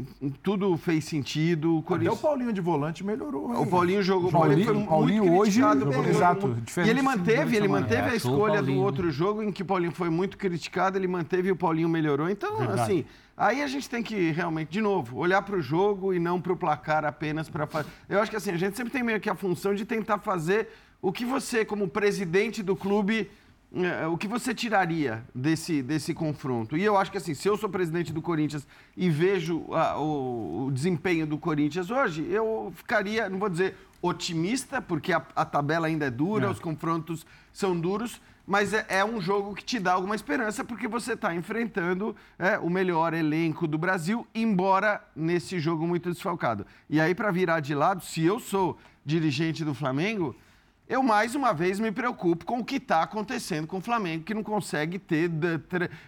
tudo fez sentido. O Até Corinthians... o Paulinho de volante melhorou. O hein? Paulinho jogou, o Paulinho- foi Paulinho muito hoje criticado. jogou- exato, E ele manteve, ele manteve É, a o escolha do outro jogo em que o Paulinho foi muito criticado, ele manteve e o Paulinho melhorou. Então, Verdade. assim, aí a gente tem que realmente, de novo, olhar para o jogo e não para o placar apenas para fazer. Eu acho que assim, a gente sempre tem meio que a função de tentar fazer o que você, como presidente do clube, o que você tiraria desse, desse confronto? E eu acho que assim, se eu sou presidente do Corinthians e vejo ah, o, o desempenho do Corinthians hoje, eu ficaria, não vou dizer otimista, porque a, a tabela ainda é dura, os confrontos são duros, mas é, é um jogo que te dá alguma esperança, porque você está enfrentando é, o melhor elenco do Brasil, embora nesse jogo muito desfalcado. E aí, para virar de lado, se eu sou dirigente do Flamengo, eu mais uma vez me preocupo com o que está acontecendo com o Flamengo, que não consegue ter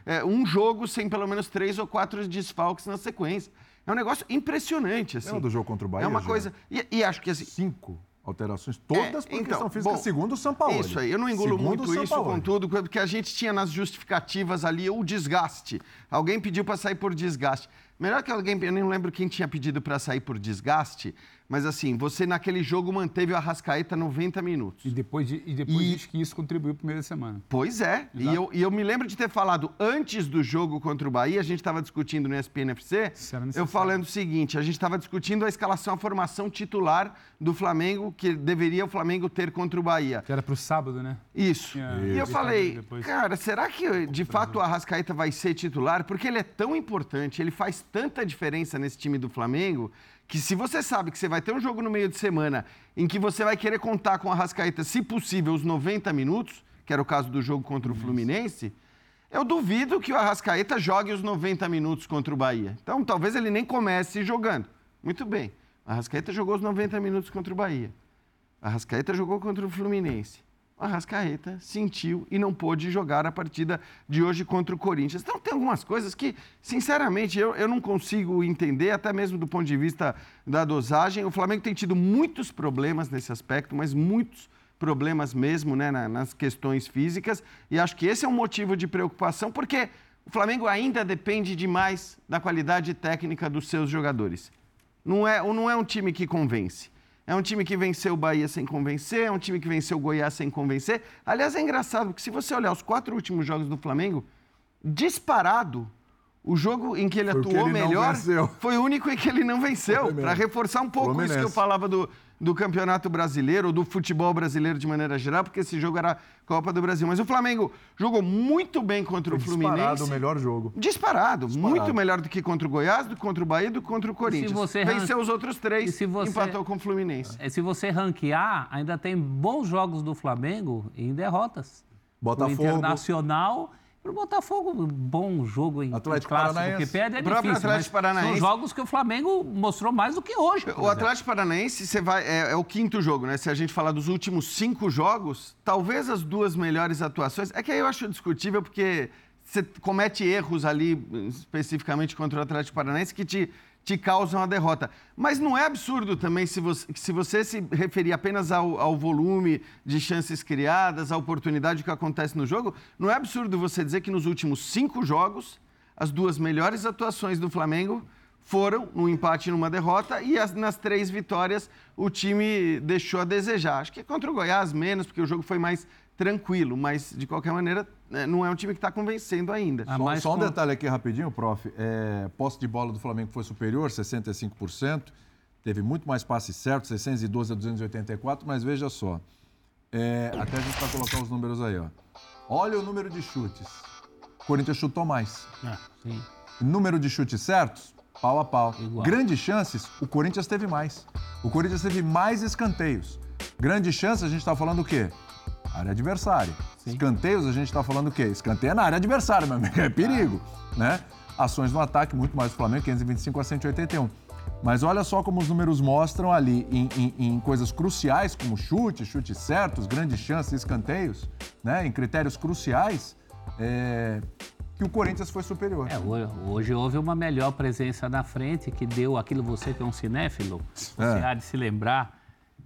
é, um jogo sem pelo menos três ou quatro desfalques na sequência. É um negócio impressionante, assim. Lembra do jogo contra o Bahia? É uma coisa. E, e acho que assim. Cinco alterações, todas É, por então, questão física, bom, segundo o São Paulo. Isso aí, eu não engulo Segundo muito isso, contudo, porque a gente tinha nas justificativas ali o desgaste. Alguém pediu para sair por desgaste. Melhor que alguém, eu nem lembro quem tinha pedido para sair por desgaste, mas assim, você naquele jogo manteve o Arrascaeta 90 minutos. E depois, de, e depois E- diz que isso contribuiu para da semana. Pois é, e eu, e eu me lembro de ter falado antes do jogo contra o Bahia, a gente estava discutindo no ESPN FC, Isso era eu falando o seguinte, a gente estava discutindo a escalação, a formação titular do Flamengo, que deveria o Flamengo ter contra o Bahia. Que era para o sábado, né? Isso. Tinha- E eu falei, cara, será que de fato o Arrascaeta vai ser titular? Porque ele é tão importante, ele faz tanta diferença nesse time do Flamengo, que se você sabe que você vai ter um jogo no meio de semana em que você vai querer contar com o Arrascaeta, se possível, os 90 minutos, que era o caso do jogo contra o Fluminense, eu duvido que o Arrascaeta jogue os 90 minutos contra o Bahia. Então, talvez ele nem comece jogando. Muito bem. O Arrascaeta jogou os 90 minutos contra o Bahia. A Arrascaeta jogou contra o Fluminense. O Arrascaeta sentiu e não pôde jogar a partida de hoje contra o Corinthians. Então, tem algumas coisas que, sinceramente, eu, eu não consigo entender, até mesmo do ponto de vista da dosagem. O Flamengo tem tido muitos problemas nesse aspecto, mas muitos problemas mesmo né, na- nas questões físicas. E acho que esse é um motivo de preocupação, porque o Flamengo ainda depende demais da qualidade técnica dos seus jogadores. Não é, não é um time que convence. É um time que venceu o Bahia sem convencer, é um time que venceu o Goiás sem convencer. Aliás, é engraçado, porque se você olhar os quatro últimos jogos do Flamengo, disparado, o jogo em que ele atuou ele melhor foi o único em que ele não venceu. Para reforçar um pouco isso que eu falava do, do Campeonato Brasileiro, ou do futebol brasileiro de maneira geral, porque esse jogo era Copa do Brasil. Mas o Flamengo jogou muito bem contra o Disparado Fluminense. o melhor jogo. Disparado, muito melhor do que contra o Goiás, do que contra o Bahia, do que contra o Corinthians. você Venceu ran- os outros três, e se você- empatou com o Fluminense. É, Se você ranquear, ainda tem bons jogos do Flamengo em derrotas. O Botafogo. Internacional. Pro Botafogo, bom jogo em Atlético em clássico Paranaense. que perde é O próprio difícil. Atlético Paranaense. São jogos que o Flamengo mostrou mais do que hoje. O. Atlético Paranaense você vai, é, é o quinto jogo, né? Se a gente falar dos últimos cinco jogos, talvez as duas melhores atuações. É que aí eu acho discutível porque você comete erros ali, especificamente contra o Atlético Paranaense, que te, te causam a derrota. Mas não é absurdo também se você se, você se referir apenas ao, ao volume de chances criadas, à oportunidade que acontece no jogo, não é absurdo você dizer que nos últimos cinco jogos, as duas melhores atuações do Flamengo foram num empate e numa derrota e as- nas três vitórias o time deixou a desejar. Acho que contra o Goiás menos, porque o jogo foi mais tranquilo, mas de qualquer maneira né, não é um time que está convencendo ainda. Ah, Só, só um com- detalhe aqui rapidinho, prof. É, posse de bola do Flamengo foi superior, 65%. Teve muito mais passes certos, 612 a 284, mas veja só. é, até a gente vai colocar os números aí, ó. Olha o número de chutes. O Corinthians chutou mais. Ah, sim. Número de chutes certos, pau a pau. Igual. Grandes chances, o Corinthians teve mais. O Corinthians teve mais escanteios. Grandes chances, a gente está falando o quê? Área adversária. Escanteios, a gente está falando o quê? Escanteio é na área adversária, meu amigo, é perigo, né? Ações no ataque, muito mais do Flamengo, 525 a 181. Mas olha só como os números mostram ali em, em- em coisas cruciais, como chutes, chutes certos, grandes chances, escanteios, né? Em critérios cruciais, é, que o Corinthians foi superior. É, hoje, hoje houve uma melhor presença na frente que deu aquilo você que é um cinéfilo. Você É. há de se lembrar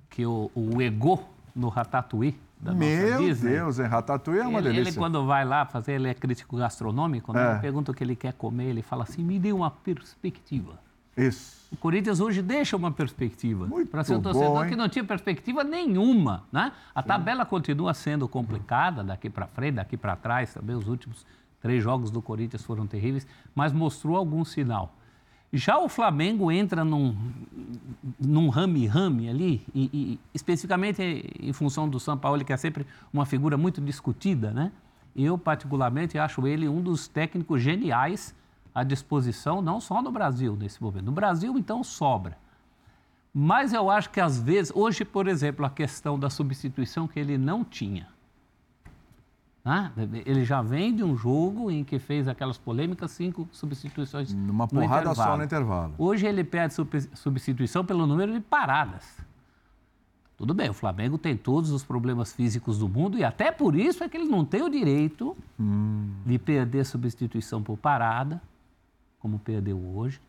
que o, o Ego no Ratatouille da Meu Disney, Deus, hein? Ratatouille é uma ele, delícia. ele, quando vai lá fazer, ele é crítico gastronômico, né? É. Ele pergunta o que ele quer comer, ele fala assim, me dê uma perspectiva. Isso. O Corinthians hoje deixa uma perspectiva para ser um torcedor hein? que não tinha perspectiva nenhuma, né? A tabela continua sendo complicada daqui para frente, daqui para trás, também os últimos três jogos do Corinthians foram terríveis, mas mostrou algum sinal. Já o Flamengo entra num, num rame-rame ali, e, e especificamente em função do São Paulo, que é sempre uma figura muito discutida, né? Eu, particularmente, acho ele um dos técnicos geniais à disposição, não só no Brasil nesse momento. No Brasil, então, sobra. Mas eu acho que às vezes, hoje, por exemplo, a questão da substituição que ele não tinha. Né? Ele já vem de um jogo em que fez aquelas polêmicas, cinco substituições. Uma no porrada só intervalo. no intervalo. Hoje ele pede sub- substituição pelo número de paradas. Tudo bem, o Flamengo tem todos os problemas físicos do mundo e até por isso é que ele não tem o direito de perder substituição por parada, como perdeu hoje.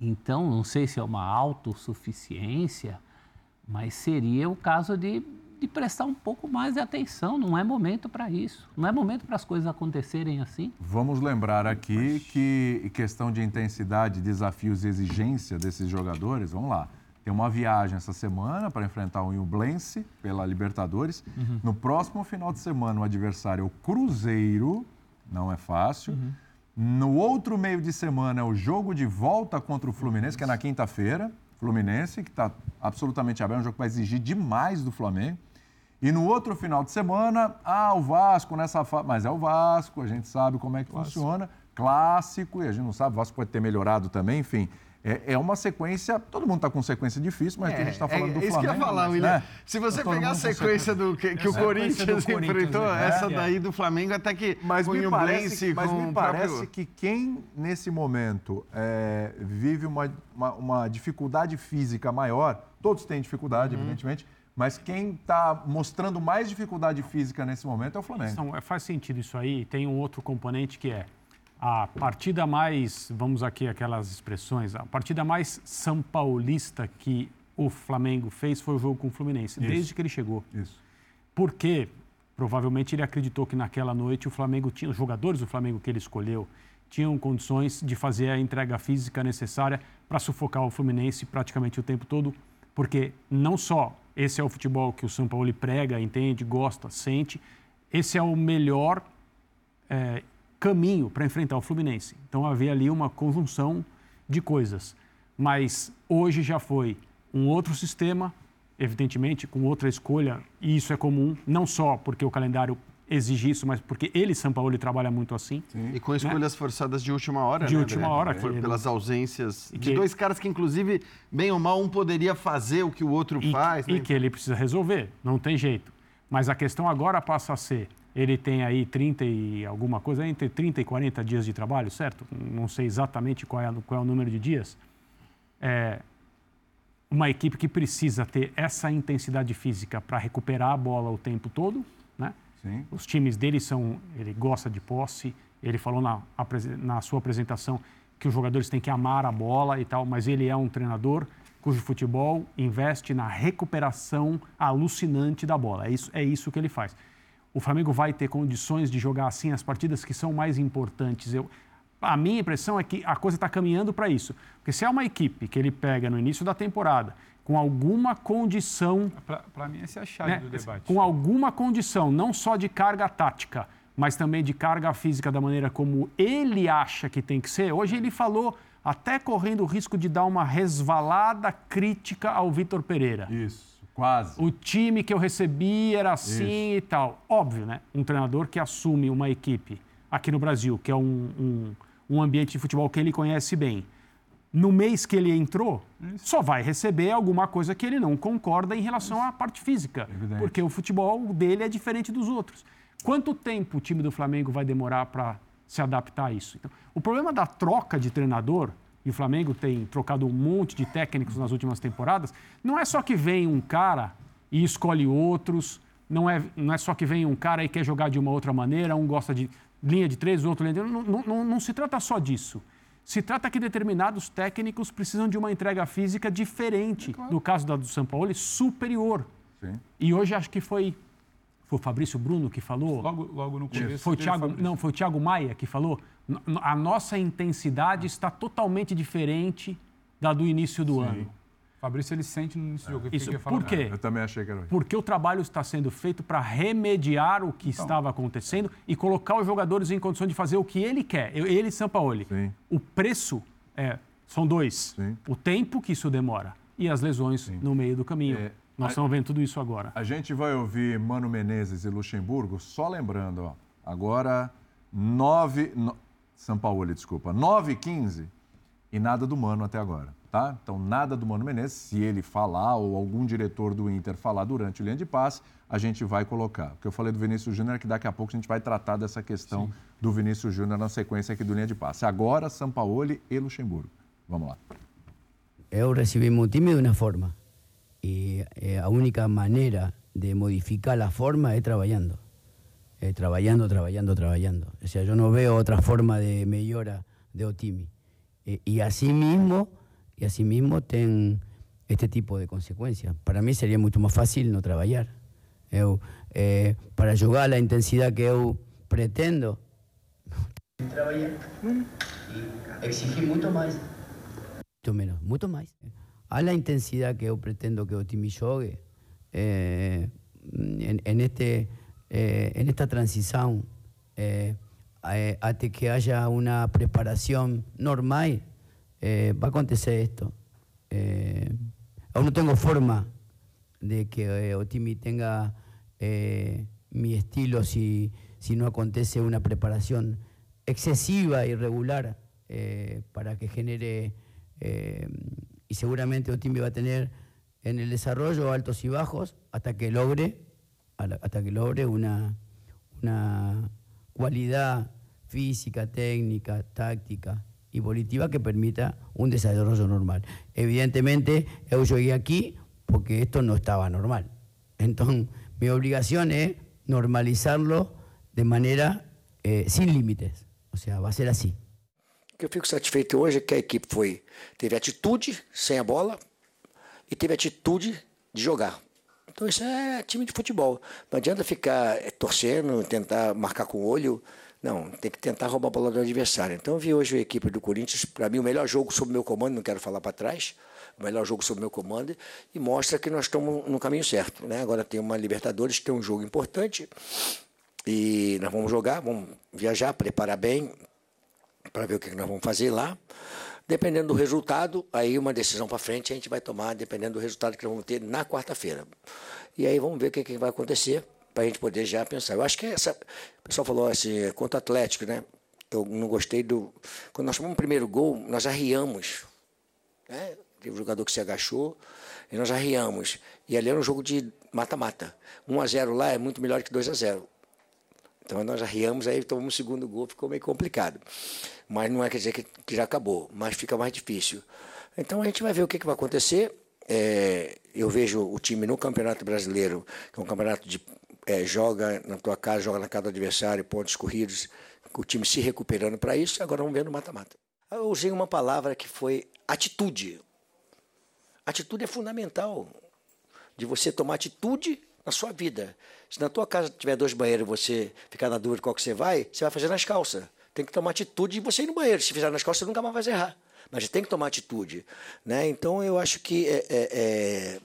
Então, não sei se é uma autossuficiência, mas seria o caso de de prestar um pouco mais de atenção. Não é momento para isso. Não é momento para as coisas acontecerem assim. Vamos lembrar aqui que questão de intensidade, desafios e exigência desses jogadores, vamos lá. Tem uma viagem essa semana para enfrentar o Nublense pela Libertadores. Uhum. No próximo final de semana, o adversário é o Cruzeiro, não é fácil. Uhum. No outro meio de semana é o jogo de volta contra o Fluminense, que é na quinta-feira. Fluminense, que está absolutamente aberto, é um jogo que vai exigir demais do Flamengo. E no outro final de semana, ah, o Vasco nessa fase. Mas é o Vasco, a gente sabe como é que funciona. Clássico, e a gente não sabe, o Vasco pode ter melhorado também, enfim. É, é uma sequência, todo mundo está com sequência difícil, mas é, a gente está falando é, do Flamengo. É isso que eu ia falar, William. Né? Se você pegar a sequência do que, que o Corinthians enfrentou, né? essa é. daí do Flamengo até que mas me parece, mas me parece próprio... que quem nesse momento é, vive uma, uma, uma, dificuldade física maior, todos têm dificuldade, uhum. evidentemente, mas quem está mostrando mais dificuldade física nesse momento é o Flamengo. Então, faz sentido isso aí. Tem um outro componente que é a partida mais, vamos aqui aquelas expressões, a partida mais são paulista que o Flamengo fez foi o jogo com o Fluminense, Isso. desde que ele chegou. Isso. Porque provavelmente ele acreditou que naquela noite o Flamengo tinha, os jogadores do Flamengo que ele escolheu tinham condições de fazer a entrega física necessária para sufocar o Fluminense praticamente o tempo todo, porque não só esse é o futebol que o São Paulo prega, entende, gosta, sente, esse é o melhor é, caminho para enfrentar o Fluminense. Então havia ali uma conjunção de coisas. Mas hoje já foi um outro sistema, evidentemente, com outra escolha, e isso é comum, não só porque o calendário exige isso, mas porque ele, São Paulo, trabalha muito assim. Sim. E com né? escolhas né? forçadas de última hora, De né, última hora. Por, ele... Pelas ausências que... de dois caras que, inclusive, bem ou mal, um poderia fazer o que o outro e, faz. E né? que ele precisa resolver, não tem jeito. Mas a questão agora passa a ser, ele tem aí 30 e alguma coisa, entre 30 e 40 dias de trabalho, certo? Não sei exatamente qual é, qual é o número de dias. É uma equipe que precisa ter essa intensidade física para recuperar a bola o tempo todo? Sim. Os times dele são, ele gosta de posse, ele falou na, na sua apresentação que os jogadores têm que amar a bola e tal, mas ele é um treinador cujo futebol investe na recuperação alucinante da bola. É isso, é isso que ele faz o Flamengo vai ter condições de jogar assim as partidas que são mais importantes. Eu, a minha impressão é que a coisa está caminhando para isso. Porque se é uma equipe que ele pega no início da temporada com alguma condição. Para mim, essa é a chave né, do debate. Com alguma condição, não só de carga tática, mas também de carga física da maneira como ele acha que tem que ser. Hoje ele falou, até correndo o risco de dar uma resvalada crítica ao Vitor Pereira. Isso. Quase. O time que eu recebi era assim Isso. e tal. Óbvio, né? Um treinador que assume uma equipe aqui no Brasil, que é um, um, um ambiente de futebol que ele conhece bem. No mês que ele entrou, Isso. só vai receber alguma coisa que ele não concorda em relação Isso. à parte física. Porque o futebol dele é diferente dos outros. Quanto tempo o time do Flamengo vai demorar para se adaptar a isso? Então, o problema da troca de treinador e o Flamengo tem trocado um monte de técnicos nas últimas temporadas, não é só que vem um cara e escolhe outros, não é, não é só que vem um cara e quer jogar de uma outra maneira, um gosta de linha de três, o outro linha de... Não, não, não, não se trata só disso. Se trata que determinados técnicos precisam de uma entrega física diferente. É claro. No caso da do São Paulo, superior. Sim. E hoje acho que foi foi o Fabrício Bruno que falou. Logo, logo no começo. Foi o Thiago, não, foi o Thiago Maia que falou a nossa intensidade está totalmente diferente da do início do Sim. ano. Fabrício, ele sente no início do jogo. Isso, por quê? Eu também achei que era isso. Porque o trabalho está sendo feito para remediar o que então. estava acontecendo e colocar os jogadores em condição de fazer o que ele quer. Ele e Sampaoli. Sim. O preço é, são dois. Sim. O tempo que isso demora e as lesões Sim. no meio do caminho. É, Nós a, estamos vendo tudo isso agora. A gente vai ouvir Mano Menezes e Luxemburgo, só lembrando, ó, agora nove... No, são Paulo, desculpa, 9 e 15 e nada do Mano até agora, tá? Então, nada do Mano Menezes, se ele falar ou algum diretor do Inter falar durante o linha de passe, a gente vai colocar. O que eu falei do Vinícius Júnior é que daqui a pouco a gente vai tratar dessa questão Sim. do Vinícius Júnior na sequência aqui do linha de passe. Agora, São Paulo e Luxemburgo. Vamos lá. Eu recebi meu time de uma forma e a única maneira de modificar a forma é trabalhando. eh, trabajando, trabajando, trabajando. O sea, yo no veo otra forma de mejora de Otimi. Eh, y así mismo, y así mismo ten este tipo de consecuencias. Para mí sería mucho más fácil no trabajar. Eu, eh, para jogar a intensidade que eu pretendo, trabalhar e exigir muito mais. Muito menos, muito mais. A la intensidade que eu pretendo que o time jogue, eh, en, en, este, eh, en esta transição, eh, eh, até que haya uma preparação normal, eh, va a acontecer esto. Eh, aún no tengo forma de que eh, Otimi tenga mi estilo si, si no acontece una preparación excesiva y regular para que genere, y seguramente Otimi va a tener en el desarrollo altos y bajos hasta que logre, hasta que logre una, una cualidad física, técnica, táctica y volitiva que permita un desarrollo normal. Evidentemente, yo llegué aquí porque esto no estaba normal. Entonces, mi obligación es normalizarlo de manera eh, sin límites. O sea, va a ser así. O que eu fico satisfeito hoje é que a equipe foi teve atitude sem a bola e teve atitude de jogar. Então isso é time de futebol. Não adianta ficar eh, torcendo, tentar marcar com o olho. Não, tem que tentar roubar a bola do adversário. Então eu vi hoje a equipe do Corinthians, para mim o melhor jogo sob meu comando, não quero falar para trás, o melhor jogo sob meu comando e mostra que nós estamos no caminho certo. Né? Agora tem uma Libertadores, tem um jogo importante e nós vamos jogar, vamos viajar, preparar bem, para ver o que nós vamos fazer lá. Dependendo do resultado, aí uma decisão para frente a gente vai tomar, dependendo do resultado que nós vamos ter na quarta-feira. E aí vamos ver o que, que vai acontecer, para a gente poder já pensar. Eu acho que essa. O pessoal falou assim, contra o Atlético, né? Eu não gostei do. Quando nós tomamos o primeiro gol, nós arriamos. Né? Teve um jogador que se agachou e nós arriamos. E ali era um jogo de mata-mata. 1 a 0 lá é muito melhor que 2 a 0 então nós arriamos, aí tomamos o segundo gol, ficou meio complicado. Mas não é quer dizer que, que já acabou, mas fica mais difícil. Então a gente vai ver o que, que vai acontecer. É, eu vejo o time no Campeonato Brasileiro, que é um campeonato de é, joga na tua casa, joga na casa do adversário, pontos corridos, o time se recuperando para isso. Agora vamos ver no mata-mata. Eu usei uma palavra que foi atitude. Atitude é fundamental de você tomar atitude na sua vida. Se na tua casa tiver dois banheiros e você ficar na dúvida qual que você vai, você vai fazer nas calças. Tem que tomar atitude de você ir no banheiro. Se fizer nas calças, você nunca mais vai errar. Mas você tem que tomar atitude. Né? Então eu acho que é, é, é,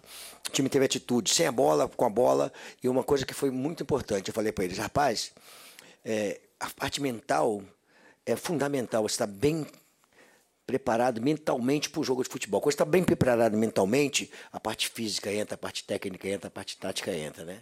o time teve atitude, sem a bola, com a bola. E uma coisa que foi muito importante, eu falei para eles, rapaz, é, a parte mental é fundamental. Você está bem preparado mentalmente para o jogo de futebol. Quando está bem preparado mentalmente, a parte física entra, a parte técnica entra, a parte tática entra, né?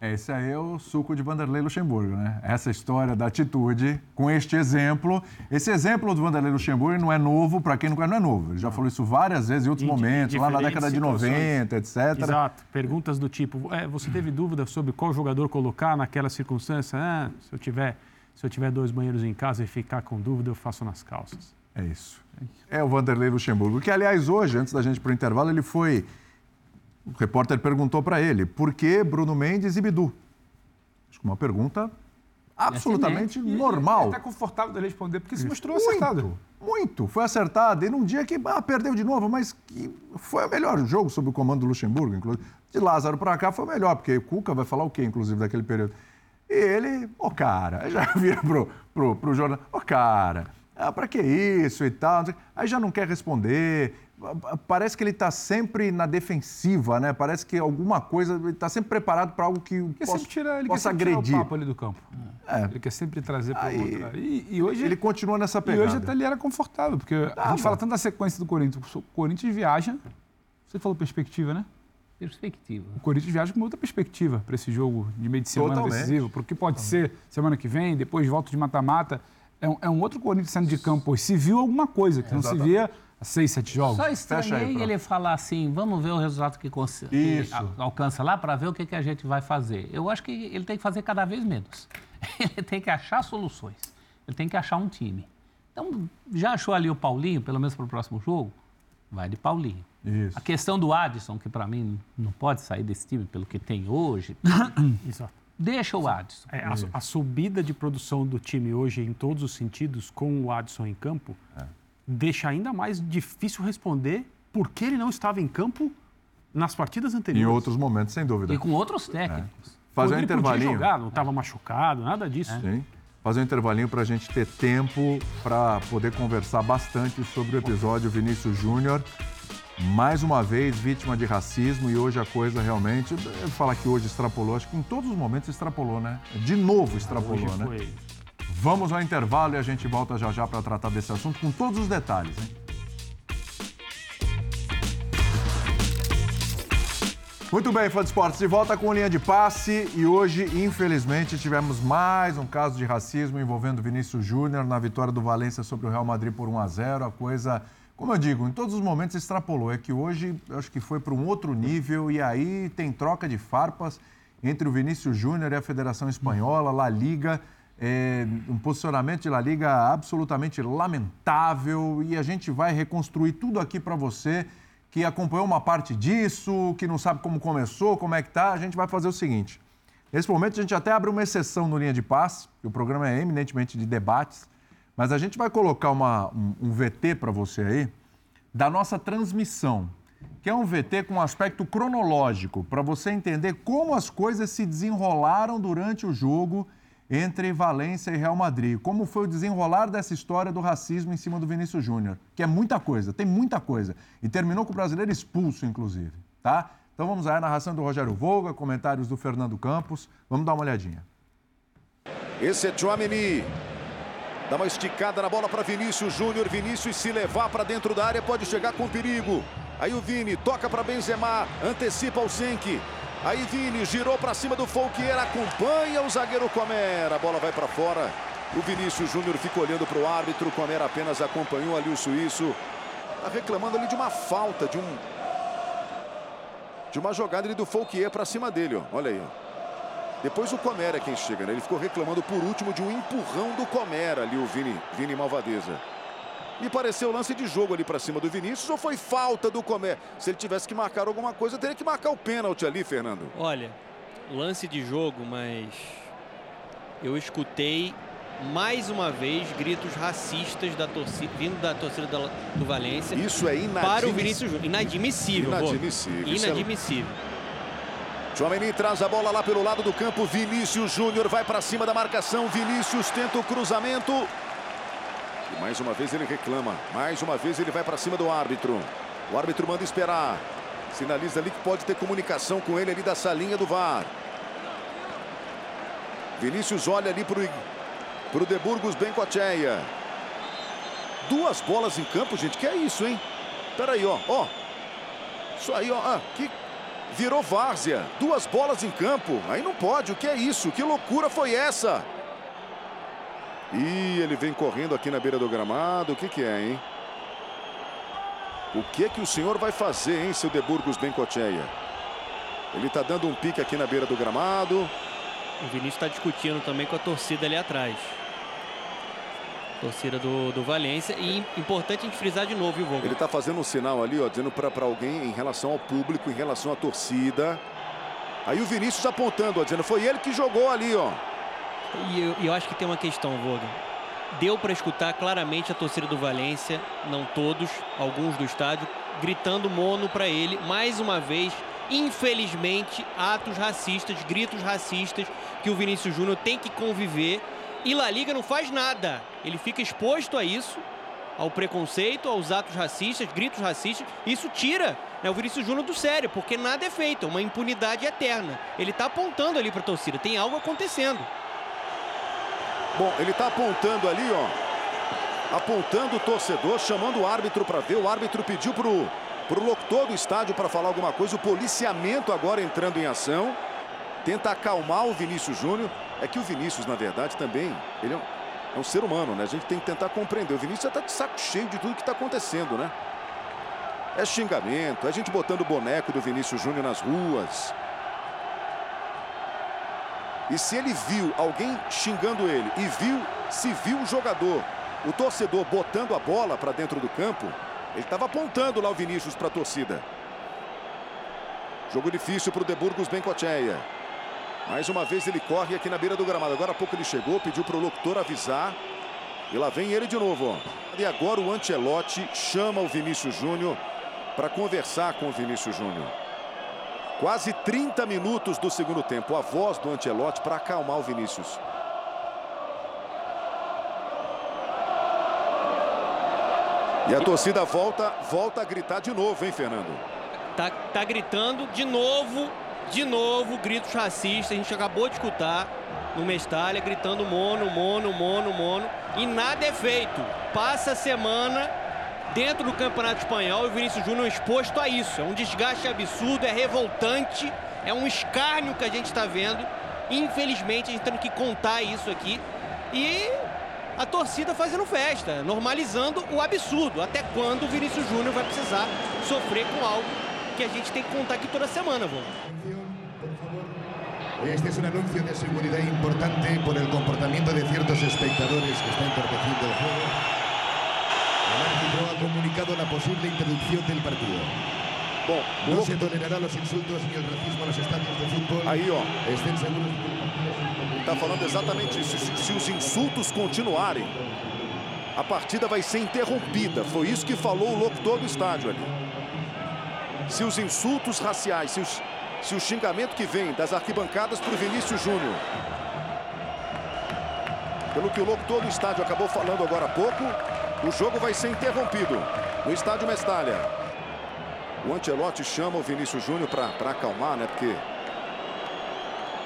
Esse aí é o suco de Vanderlei Luxemburgo, né? Essa história da atitude com este exemplo. Esse exemplo do Vanderlei Luxemburgo não é novo, para quem não conhece, não é novo. Ele já falou isso várias vezes em outros Em momentos, lá na década de situações. 90, etc. Exato. Perguntas do tipo, é, você teve dúvida sobre qual jogador colocar naquela circunstância? Ah, se eu tiver, se eu tiver dois banheiros em casa e ficar com dúvida, eu faço nas calças. É isso. É o Vanderlei Luxemburgo, que, aliás, hoje, antes da gente ir para o intervalo, ele foi. O repórter perguntou para ele por que Bruno Mendes e Bidu? Acho que uma pergunta absolutamente E- normal. É até confortável dele responder, porque se mostrou Muito, acertado. Muito. Foi acertado. E num dia que ah, perdeu de novo, mas que foi o melhor jogo sob o comando do Luxemburgo, inclusive. De Lázaro para cá foi o melhor, porque o Cuca vai falar o quê, inclusive, daquele período. E ele, ô cara, aí já vira pro, pro, pro jornal, ô cara, ah, pra que isso e tal? Aí já não quer responder. Parece que ele está sempre na defensiva, né? Parece que alguma coisa, ele está sempre preparado para algo que possa, sempre tirar, ele quer possa sempre tirar agredir. o papo ali do campo. Ele quer sempre trazer para Aí- outra. E, e hoje Ele continua nessa E pegada. hoje até ele era confortável, porque a gente fala tanto da sequência do Corinthians. O Corinthians viaja. Você falou perspectiva, né? Perspectiva. O Corinthians viaja com outra perspectiva para esse jogo de meio de semana Totalmente. decisivo. Porque pode ser semana que vem, depois volta de mata-mata. É um, é um outro Corinthians saindo de campo. Se viu alguma coisa que não se via seis, sete jogos. Só Fecha estranhei aí, ele falar assim, vamos ver o resultado que, cons- que alcança lá para ver o que, que a gente vai fazer. Eu acho que ele tem que fazer cada vez menos. Ele tem que achar soluções. Ele tem que achar um time. Então, já achou ali o Paulinho, pelo menos para o próximo jogo? Vai de Paulinho. Isso. A questão do Adson, que para mim não pode sair desse time pelo que tem hoje, Exato. deixa o Adson. É, a, a subida de produção do time hoje, em todos os sentidos, com o Adson em campo, deixa ainda mais difícil responder por que ele não estava em campo nas partidas Em anteriores. outros momentos, sem dúvida. E com outros técnicos. Fazer um intervalinho. jogar, não estava machucado, nada disso. Sim. Fazer um intervalinho para a gente ter tempo para poder conversar bastante sobre o episódio Vinícius Júnior. Mais uma vez, vítima de racismo, e hoje a coisa realmente. Eu falar que hoje extrapolou, acho que em todos os momentos extrapolou, né? De novo extrapolou, Hoje né? foi. Vamos ao intervalo e a gente volta já já para tratar desse assunto com todos os detalhes, hein? Muito bem, fã de esportes, de volta com linha de passe e hoje, infelizmente, tivemos mais um caso de racismo envolvendo Vinícius Júnior na vitória do Valência sobre o Real Madrid por 1 a 0. A coisa, como eu digo, em todos os momentos extrapolou. É que hoje acho que foi para um outro nível e aí tem troca de farpas entre o Vinícius Júnior e a Federação Espanhola, La Liga. É, um posicionamento de La Liga absolutamente lamentável e a gente vai reconstruir tudo aqui para você que acompanhou uma parte disso, que não sabe como começou, como é que tá. A gente vai fazer o seguinte. Nesse momento a gente até abre uma exceção no Linha de Paz, que o programa é eminentemente de debates, mas a gente vai colocar uma, um, um VT para você aí da nossa transmissão, que é um VT com aspecto cronológico, para você entender como as coisas se desenrolaram durante o jogo entre Valência e Real Madrid. Como foi o desenrolar dessa história do racismo em cima do Vinícius Júnior, que é muita coisa, tem muita coisa. E terminou com o brasileiro expulso, inclusive, tá? Então vamos a narração do Rogério Volga, comentários do Fernando Campos. Vamos dar uma olhadinha. Esse é Chouameni. Dá uma esticada na bola para Vinícius Júnior. Vinícius, se levar para dentro da área, pode chegar com perigo. Aí o Vini toca para Benzema, antecipa o Senck. Aí Vini girou para cima do Folquier, acompanha o zagueiro Comer. A bola vai para fora. O Vinícius Júnior fica olhando para o árbitro. Comer apenas acompanhou ali o suíço. Está reclamando ali de uma falta, de um. De uma jogada ali do Folquier para cima dele, ó. Olha aí. Depois o Comer é quem chega, né? Ele ficou reclamando por último de um empurrão do Comer ali, o Vini, Vini Malvadeza. Me pareceu lance de jogo ali para cima do Vinícius ou foi falta do Comer? Se ele tivesse que marcar alguma coisa, teria que marcar o pênalti ali, Fernando. Olha, lance de jogo, mas eu escutei mais uma vez gritos racistas da torcida, vindo da torcida da- do Valência Isso é para o inadmissível. Vinícius Júnior. Inadmissível. Inadmissível. Isso é- Inadmissível. Chouameni traz a bola lá pelo lado do campo. Vinícius Júnior vai para cima da marcação. Vinícius tenta o cruzamento. E mais uma vez ele reclama. Mais uma vez ele vai para cima do árbitro. O árbitro manda esperar. Sinaliza ali que pode ter comunicação com ele ali da salinha do VAR. Vinícius olha ali para o De Burgos Bencocheia. Duas bolas em campo, gente. Que é isso, hein? Peraí, ó. Ó. Isso aí, ó. Ah, que virou várzea. Duas bolas em campo. Aí não pode. O que é isso? Que loucura foi essa? E ele vem correndo aqui na beira do gramado. O que, que é, hein? O que que o senhor vai fazer, hein, seu De Burgos Bencocheia? Ele tá dando um pique aqui na beira do gramado. O Vinícius está discutindo também com a torcida ali atrás. Torcida do, do Valência. E importante a gente frisar de novo, viu, Vogel? Ele tá fazendo um sinal ali, ó, dizendo para alguém em relação ao público, em relação à torcida. Aí o Vinícius apontando, ó, dizendo foi ele que jogou ali, ó. E eu, eu acho que tem uma questão, Vogel. Deu para escutar claramente a torcida do Valência, não todos, alguns do estádio, gritando mono para ele. Mais uma vez, infelizmente, atos racistas, gritos racistas que o Vinícius Júnior tem que conviver. E La Liga não faz nada. Ele fica exposto a isso, ao preconceito, aos atos racistas, gritos racistas. Isso tira né, o Vinícius Júnior do sério, porque nada é feito, é uma impunidade eterna. Ele está apontando ali para a torcida, tem algo acontecendo. Bom, ele tá apontando ali, ó. Apontando o torcedor, chamando o árbitro para ver. O árbitro pediu pro, pro locutor do estádio para falar alguma coisa. O policiamento agora entrando em ação. Tenta acalmar o Vinícius Júnior. É que o Vinícius, na verdade, também, ele é um, é um ser humano, né? A gente tem que tentar compreender. O Vinícius já tá de saco cheio de tudo que tá acontecendo, né? É xingamento, é gente botando o boneco do Vinícius Júnior nas ruas. E se ele viu alguém xingando ele e viu, se viu o jogador, o torcedor botando a bola para dentro do campo, ele estava apontando lá o Vinícius para a torcida. Jogo difícil para o De Burgos Bencocheia. Mais uma vez ele corre aqui na beira do gramado. Agora há pouco ele chegou, pediu para o locutor avisar. E lá vem ele de novo. E agora o Ancelotti chama o Vinícius Júnior para conversar com o Vinícius Júnior. Quase 30 minutos do segundo tempo. A voz do Ancelotti para acalmar o Vinícius. E a torcida volta, volta a gritar de novo, hein, Fernando? Tá, tá gritando de novo, de novo, gritos racistas. A gente acabou de escutar no Mestalha gritando mono, mono, mono, mono. E nada é feito. Passa a semana dentro do Campeonato Espanhol e o Vinícius Júnior exposto a isso. É um desgaste absurdo, é revoltante, é um escárnio que a gente está vendo. Infelizmente, a gente tendo que contar isso aqui. E a torcida fazendo festa, normalizando o absurdo. Até quando o Vinícius Júnior vai precisar sofrer com algo que a gente tem que contar aqui toda semana, vô. Este es un anuncio de seguridad importante por el comportamiento de ciertos espectadores que está entorpeciendo el juego. Árbitro ha comunicado la posible interrupción del partido. Bom, No se tolerará los insultos ni el racismo en los estadios de fútbol. Aí, ó. Estén seguros. Está falando exatamente isso. Se, se os insultos continuarem, a partida vai ser interrompida. Foi isso que falou o locutor do estádio ali. Se os insultos raciais, se, os- se o xingamento que vem das arquibancadas para o Vinícius Júnior. Pelo que o locutor do estádio acabou falando agora há pouco, o jogo vai ser interrompido no estádio Mestalha. O Ancelotti chama o Vinícius Júnior para acalmar, né? Porque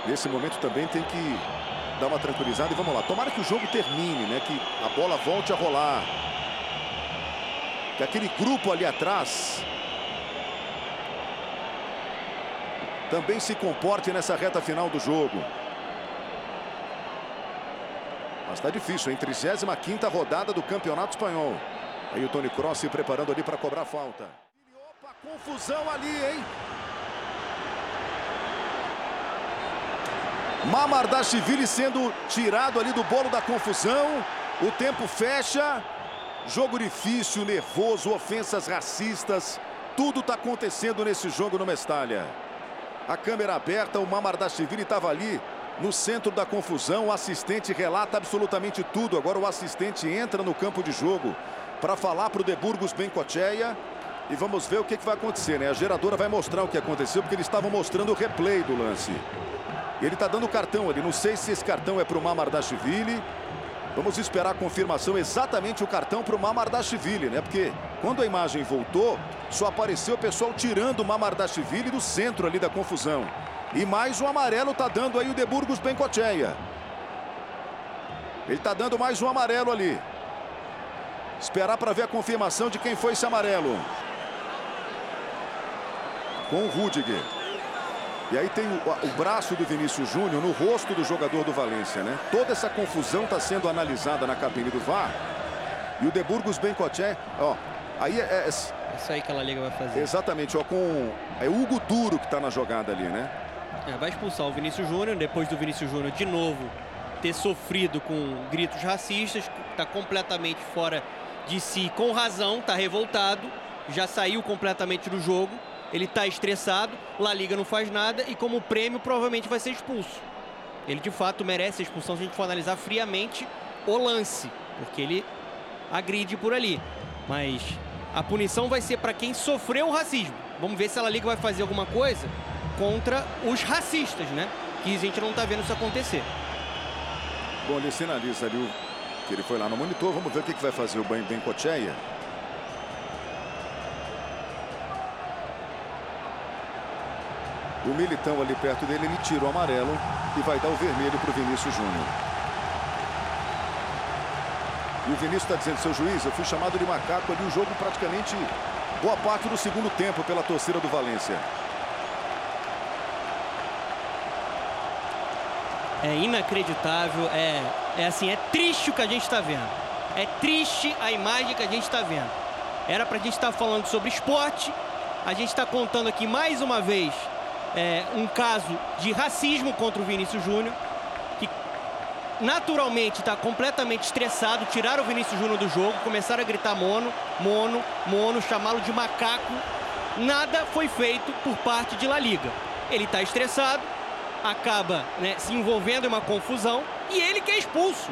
Nesse momento também tem que dar uma tranquilizada e vamos lá. Tomara que o jogo termine, né? Que a bola volte a rolar. Que aquele grupo ali atrás também se comporte nessa reta final do jogo. Mas está difícil, hein? 35ª rodada do Campeonato Espanhol. Aí o Tony Cross se preparando ali para cobrar falta. Opa, confusão ali, hein? Mamardashvili sendo tirado ali do bolo da confusão. O tempo fecha. Jogo difícil, nervoso, ofensas racistas. Tudo está acontecendo nesse jogo no Mestalha. A câmera aberta, o Mamardashvili estava ali no centro da confusão. O assistente relata absolutamente tudo. Agora o assistente entra no campo de jogo para falar para o De Burgos Bencocheia. E vamos ver o que, que vai acontecer, né? A geradora vai mostrar o que aconteceu, porque eles estavam mostrando o replay do lance. Ele está dando cartão ali. Não sei se esse cartão é para o Mamardashvili. Vamos esperar a confirmação exatamente o cartão para o Mamardashvili, né? Porque quando a imagem voltou, só apareceu o pessoal tirando o Mamardashvili do centro ali da confusão. E mais um amarelo está dando aí o De Burgos Bencocheia. Ele está dando mais um amarelo ali. Esperar para ver a confirmação de quem foi esse amarelo. Com o Rudiger. E aí tem o, o braço do Vinícius Júnior no rosto do jogador do Valência, né? Toda essa confusão está sendo analisada na cabine do VAR. E o De Burgos Bencoché, ó, aí é, é- Isso aí que a La Liga vai fazer. exatamente, ó, com é o Hugo Duro que está na jogada ali, né? É, vai expulsar o Vinícius Júnior, depois do Vinícius Júnior de novo ter sofrido com gritos racistas, está completamente fora de si, com razão, está revoltado, já saiu completamente do jogo, ele está estressado, La Liga não faz nada e como prêmio provavelmente vai ser expulso. Ele de fato merece a expulsão se a gente for analisar friamente o lance, porque ele agride por ali. Mas a punição vai ser para quem sofreu o racismo. Vamos ver se a La Liga vai fazer alguma coisa contra os racistas, né? Que a gente não está vendo isso acontecer. Bom, ele sinaliza ali o, que ele foi lá no monitor. Vamos ver o que, que vai fazer o Ben Bencocheia. O militão ali perto dele, ele tira o amarelo e vai dar o vermelho para o Vinícius Júnior. E o Vinícius está dizendo, seu juiz, eu fui chamado de macaco ali o jogo praticamente boa parte do segundo tempo pela torcida do Valência. É inacreditável, é, é assim, é triste o que a gente está vendo. É triste a imagem que a gente está vendo. Era para a gente estar falando sobre esporte, a gente está contando aqui mais uma vez é, um caso de racismo contra o Vinícius Júnior, que naturalmente está completamente estressado, tiraram o Vinícius Júnior do jogo, começaram a gritar mono, mono, mono, chamá-lo de macaco. Nada foi feito por parte de La Liga. Ele está estressado, acaba né, se envolvendo em uma confusão e ele que é expulso.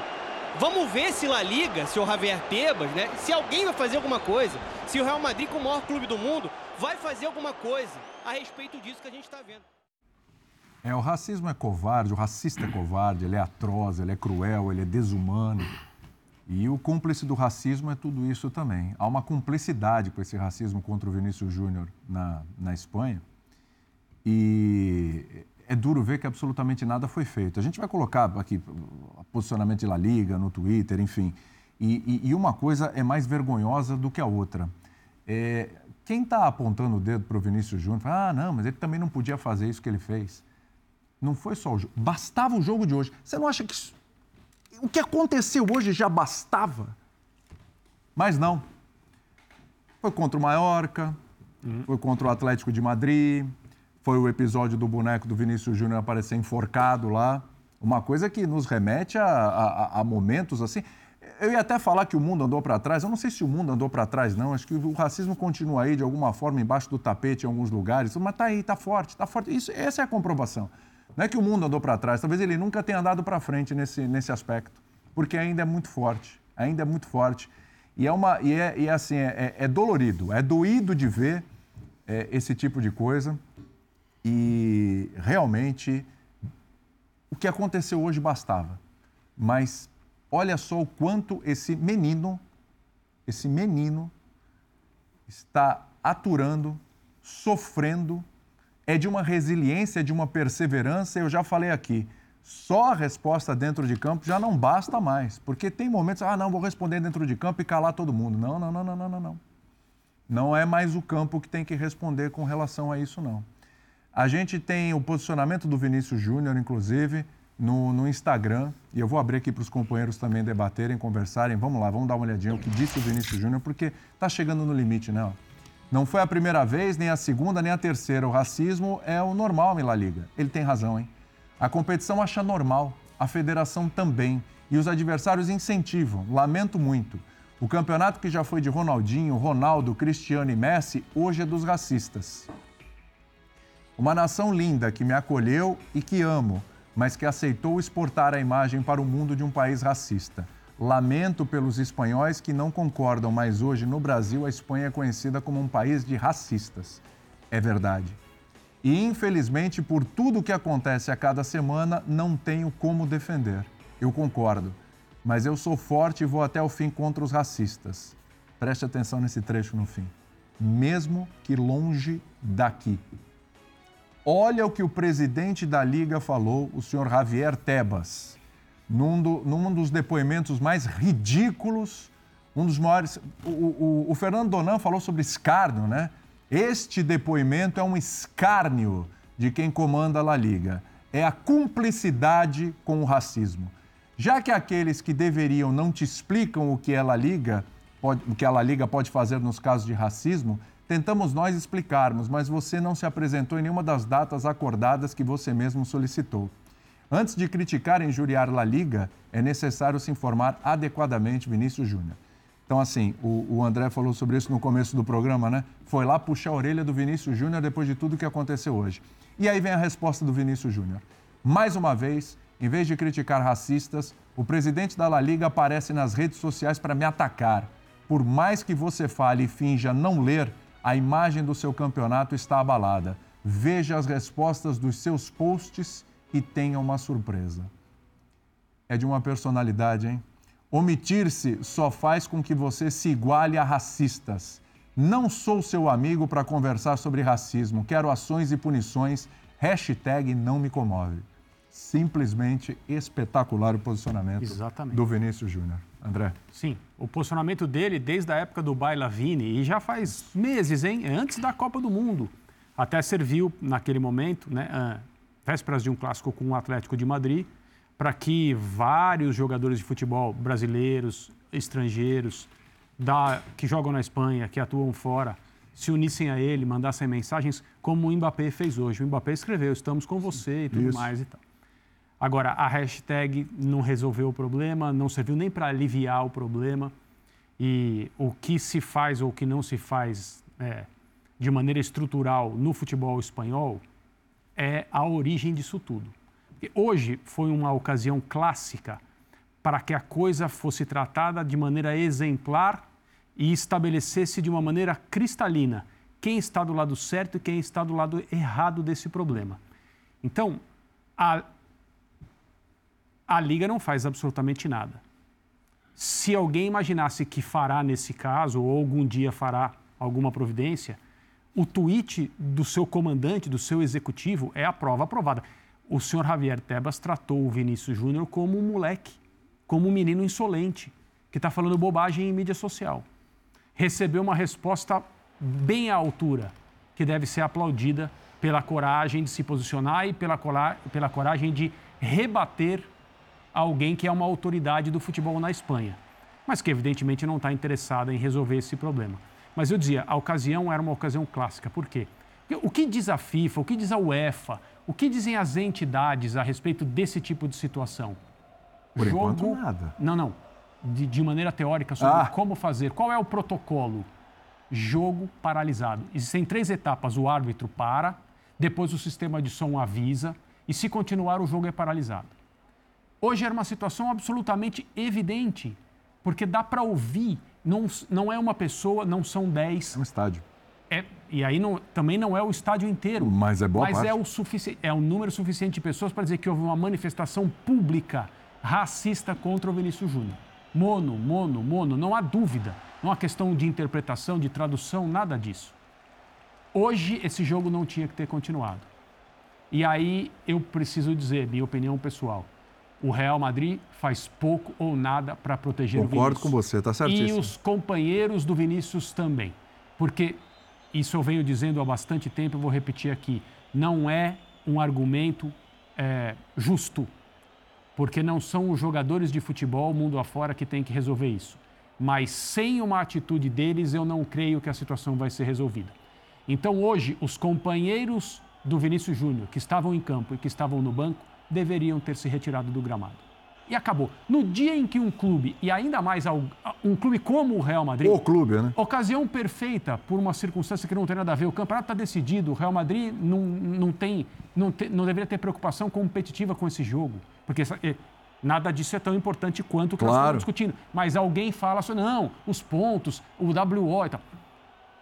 Vamos ver se La Liga, se o Javier Tebas, né? Se alguém vai fazer alguma coisa. Se o Real Madrid, como o maior clube do mundo, vai fazer alguma coisa a respeito disso que a gente está vendo. É, o racismo é covarde, o racista é covarde, ele é atroz, ele é cruel, ele é desumano. E o cúmplice do racismo é tudo isso também. Há uma cumplicidade com esse racismo contra o Vinícius Júnior na, na Espanha. E é duro ver que absolutamente nada foi feito. A gente vai colocar aqui o posicionamento de La Liga no Twitter, enfim. E, e, e uma coisa é mais vergonhosa do que a outra. É, quem está apontando o dedo para o Vinícius Júnior, fala, ah, não, mas ele também não podia fazer isso que ele fez. Não foi só o jogo, bastava o jogo de hoje. Você não acha que isso... o que aconteceu hoje já bastava? Mas não. Foi contra o Mallorca, uhum. foi contra o Atlético de Madrid, foi o episódio do boneco do Vinícius Júnior aparecer enforcado lá. Uma coisa que nos remete a, a, a momentos assim. Eu ia até falar que o mundo andou para trás. Eu não sei se o mundo andou para trás, não. Acho que o racismo continua aí, de alguma forma, embaixo do tapete em alguns lugares. Mas está aí, está forte, está forte. Isso, essa é a comprovação. Não é que o mundo andou para trás, talvez ele nunca tenha andado para frente nesse, nesse aspecto, porque ainda é muito forte, ainda é muito forte. E é, uma, e é, e é assim, é, é, dolorido, é doído de ver é, esse tipo de coisa. E realmente o que aconteceu hoje bastava. Mas olha só o quanto esse menino, esse menino, está aturando, sofrendo, é de uma resiliência, de uma perseverança. Eu já falei aqui, só a resposta dentro de campo já não basta mais, porque tem momentos, ah, não, vou responder dentro de campo e calar todo mundo. Não, não, não, não, não, não, não. É mais o campo que tem que responder com relação a isso, não. A gente tem o posicionamento do Vinícius Júnior, inclusive, no, no, Instagram. E eu vou abrir aqui para os companheiros também debaterem, conversarem. Vamos lá, vamos dar uma olhadinha o que disse o Vinícius Júnior, porque está chegando no limite, né? Não foi a primeira vez, nem a segunda, nem a terceira. O racismo é o normal La Liga. Ele tem razão, hein? A competição acha normal, a federação também. E os adversários incentivam. Lamento muito. O campeonato que já foi de Ronaldinho, Ronaldo, Cristiano e Messi, hoje é dos racistas. Uma nação linda que me acolheu e que amo, mas que aceitou exportar a imagem para o mundo de um país racista. Lamento pelos espanhóis que não concordam, mas hoje no Brasil a Espanha é conhecida como um país de racistas. É verdade. E infelizmente, por tudo o que acontece a cada semana, não tenho como defender. Eu concordo. Mas eu sou forte e vou até o fim contra os racistas. Preste atenção nesse trecho no fim. Mesmo que longe daqui. Olha o que o presidente da Liga falou, o senhor Javier Tebas, num, do, num dos depoimentos mais ridículos, um dos maiores. O, o, o Fernando Donan falou sobre escárnio, né? Este depoimento é um escárnio de quem comanda a Liga. É a cumplicidade com o racismo. Já que aqueles que deveriam não te explicam o que ela liga, pode, o que ela liga pode fazer nos casos de racismo, Tentamos nós explicarmos, mas você não se apresentou em nenhuma das datas acordadas que você mesmo solicitou. Antes de criticar e injuriar La Liga, é necessário se informar adequadamente, Vinícius Júnior. Então, assim, o, o, André falou sobre isso no começo do programa, né? Foi lá puxar a orelha do Vinícius Júnior depois de tudo que aconteceu hoje. E aí vem a resposta do Vinícius Júnior. Mais uma vez, em vez de criticar racistas, o presidente da La Liga aparece nas redes sociais para me atacar. Por mais que você fale e finja não ler, a imagem do seu campeonato está abalada. Veja as respostas dos seus posts e tenha uma surpresa. É de uma personalidade, hein? Omitir-se só faz com que você se iguale a racistas. Não sou seu amigo para conversar sobre racismo. Quero ações e punições. Hashtag não me comove. Simplesmente espetacular o posicionamento Exatamente. do Vinícius Júnior. André? Sim, o posicionamento dele desde a época do Bailavini, e já faz meses, hein? Antes da Copa do Mundo. Até serviu, naquele momento, né, vésperas de um clássico com o Atlético de Madrid, para que vários jogadores de futebol brasileiros, estrangeiros, da, que jogam na Espanha, que atuam fora, se unissem a ele, mandassem mensagens, como o Mbappé fez hoje. O Mbappé escreveu: estamos com você e tudo Isso. mais e tal. Agora, a hashtag não resolveu o problema, não serviu nem para aliviar o problema. E o que se faz ou o que não se faz é, de maneira estrutural no futebol espanhol é a origem disso tudo. hoje foi uma ocasião clássica para que a coisa fosse tratada de maneira exemplar e estabelecesse de uma maneira cristalina quem está do lado certo e quem está do lado errado desse problema. Então, a, a Liga não faz absolutamente nada. Se alguém imaginasse que fará nesse caso, ou algum dia fará alguma providência, o tweet do seu comandante, do seu executivo, é a prova aprovada. O senhor Javier Tebas tratou o Vinícius Júnior como um moleque, como um menino insolente, que está falando bobagem em mídia social. Recebeu uma resposta bem à altura, que deve ser aplaudida pela coragem de se posicionar e pela, pela coragem de rebater alguém que é uma autoridade do futebol na Espanha, mas que evidentemente não está interessada em resolver esse problema. Mas eu dizia, a ocasião era uma ocasião clássica. Por quê? O que diz a FIFA, o que diz a UEFA, o que dizem as entidades a respeito desse tipo de situação? Por Jogo... enquanto, nada. Não, não. De, de maneira teórica sobre ah. como fazer. Qual é o protocolo? Jogo paralisado. Existem três etapas. O árbitro para, depois o sistema de som avisa e se continuar o jogo é paralisado. Hoje era uma situação absolutamente evidente, porque dá para ouvir, não, não é uma pessoa, não são dez. É um estádio. É, e aí não, também não é o estádio inteiro. Mas é boa Mas parte. é o, é o número suficiente de pessoas para dizer que houve uma manifestação pública racista contra o Vinícius Júnior. Mono, mono, mono, não há dúvida. Não há questão de interpretação, de tradução, nada disso. Hoje, esse jogo não tinha que ter continuado. E aí eu preciso dizer, minha opinião pessoal, o Real Madrid faz pouco ou nada para proteger Concordo o Vinícius. Concordo com você, está certíssimo. E os companheiros do Vinícius também. Porque, isso eu venho dizendo há bastante tempo, eu vou repetir aqui, não é um argumento é, justo, porque não são os jogadores de futebol mundo afora que têm que resolver isso. Mas sem uma atitude deles, eu não creio que a situação vai ser resolvida. Então, hoje, os companheiros do Vinícius Júnior, que estavam em campo e que estavam no banco, deveriam ter se retirado do gramado. E acabou. No dia em que um clube, e ainda mais um clube como o Real Madrid. O clube, né? Ocasião perfeita por uma circunstância que não tem nada a ver. O campeonato está decidido. O Real Madrid não, não, tem, não, te, não deveria ter preocupação competitiva com esse jogo. Porque eh, nada disso é tão importante quanto o que claro. nós estamos discutindo. Mas alguém fala assim, não, os pontos, o WO e tal.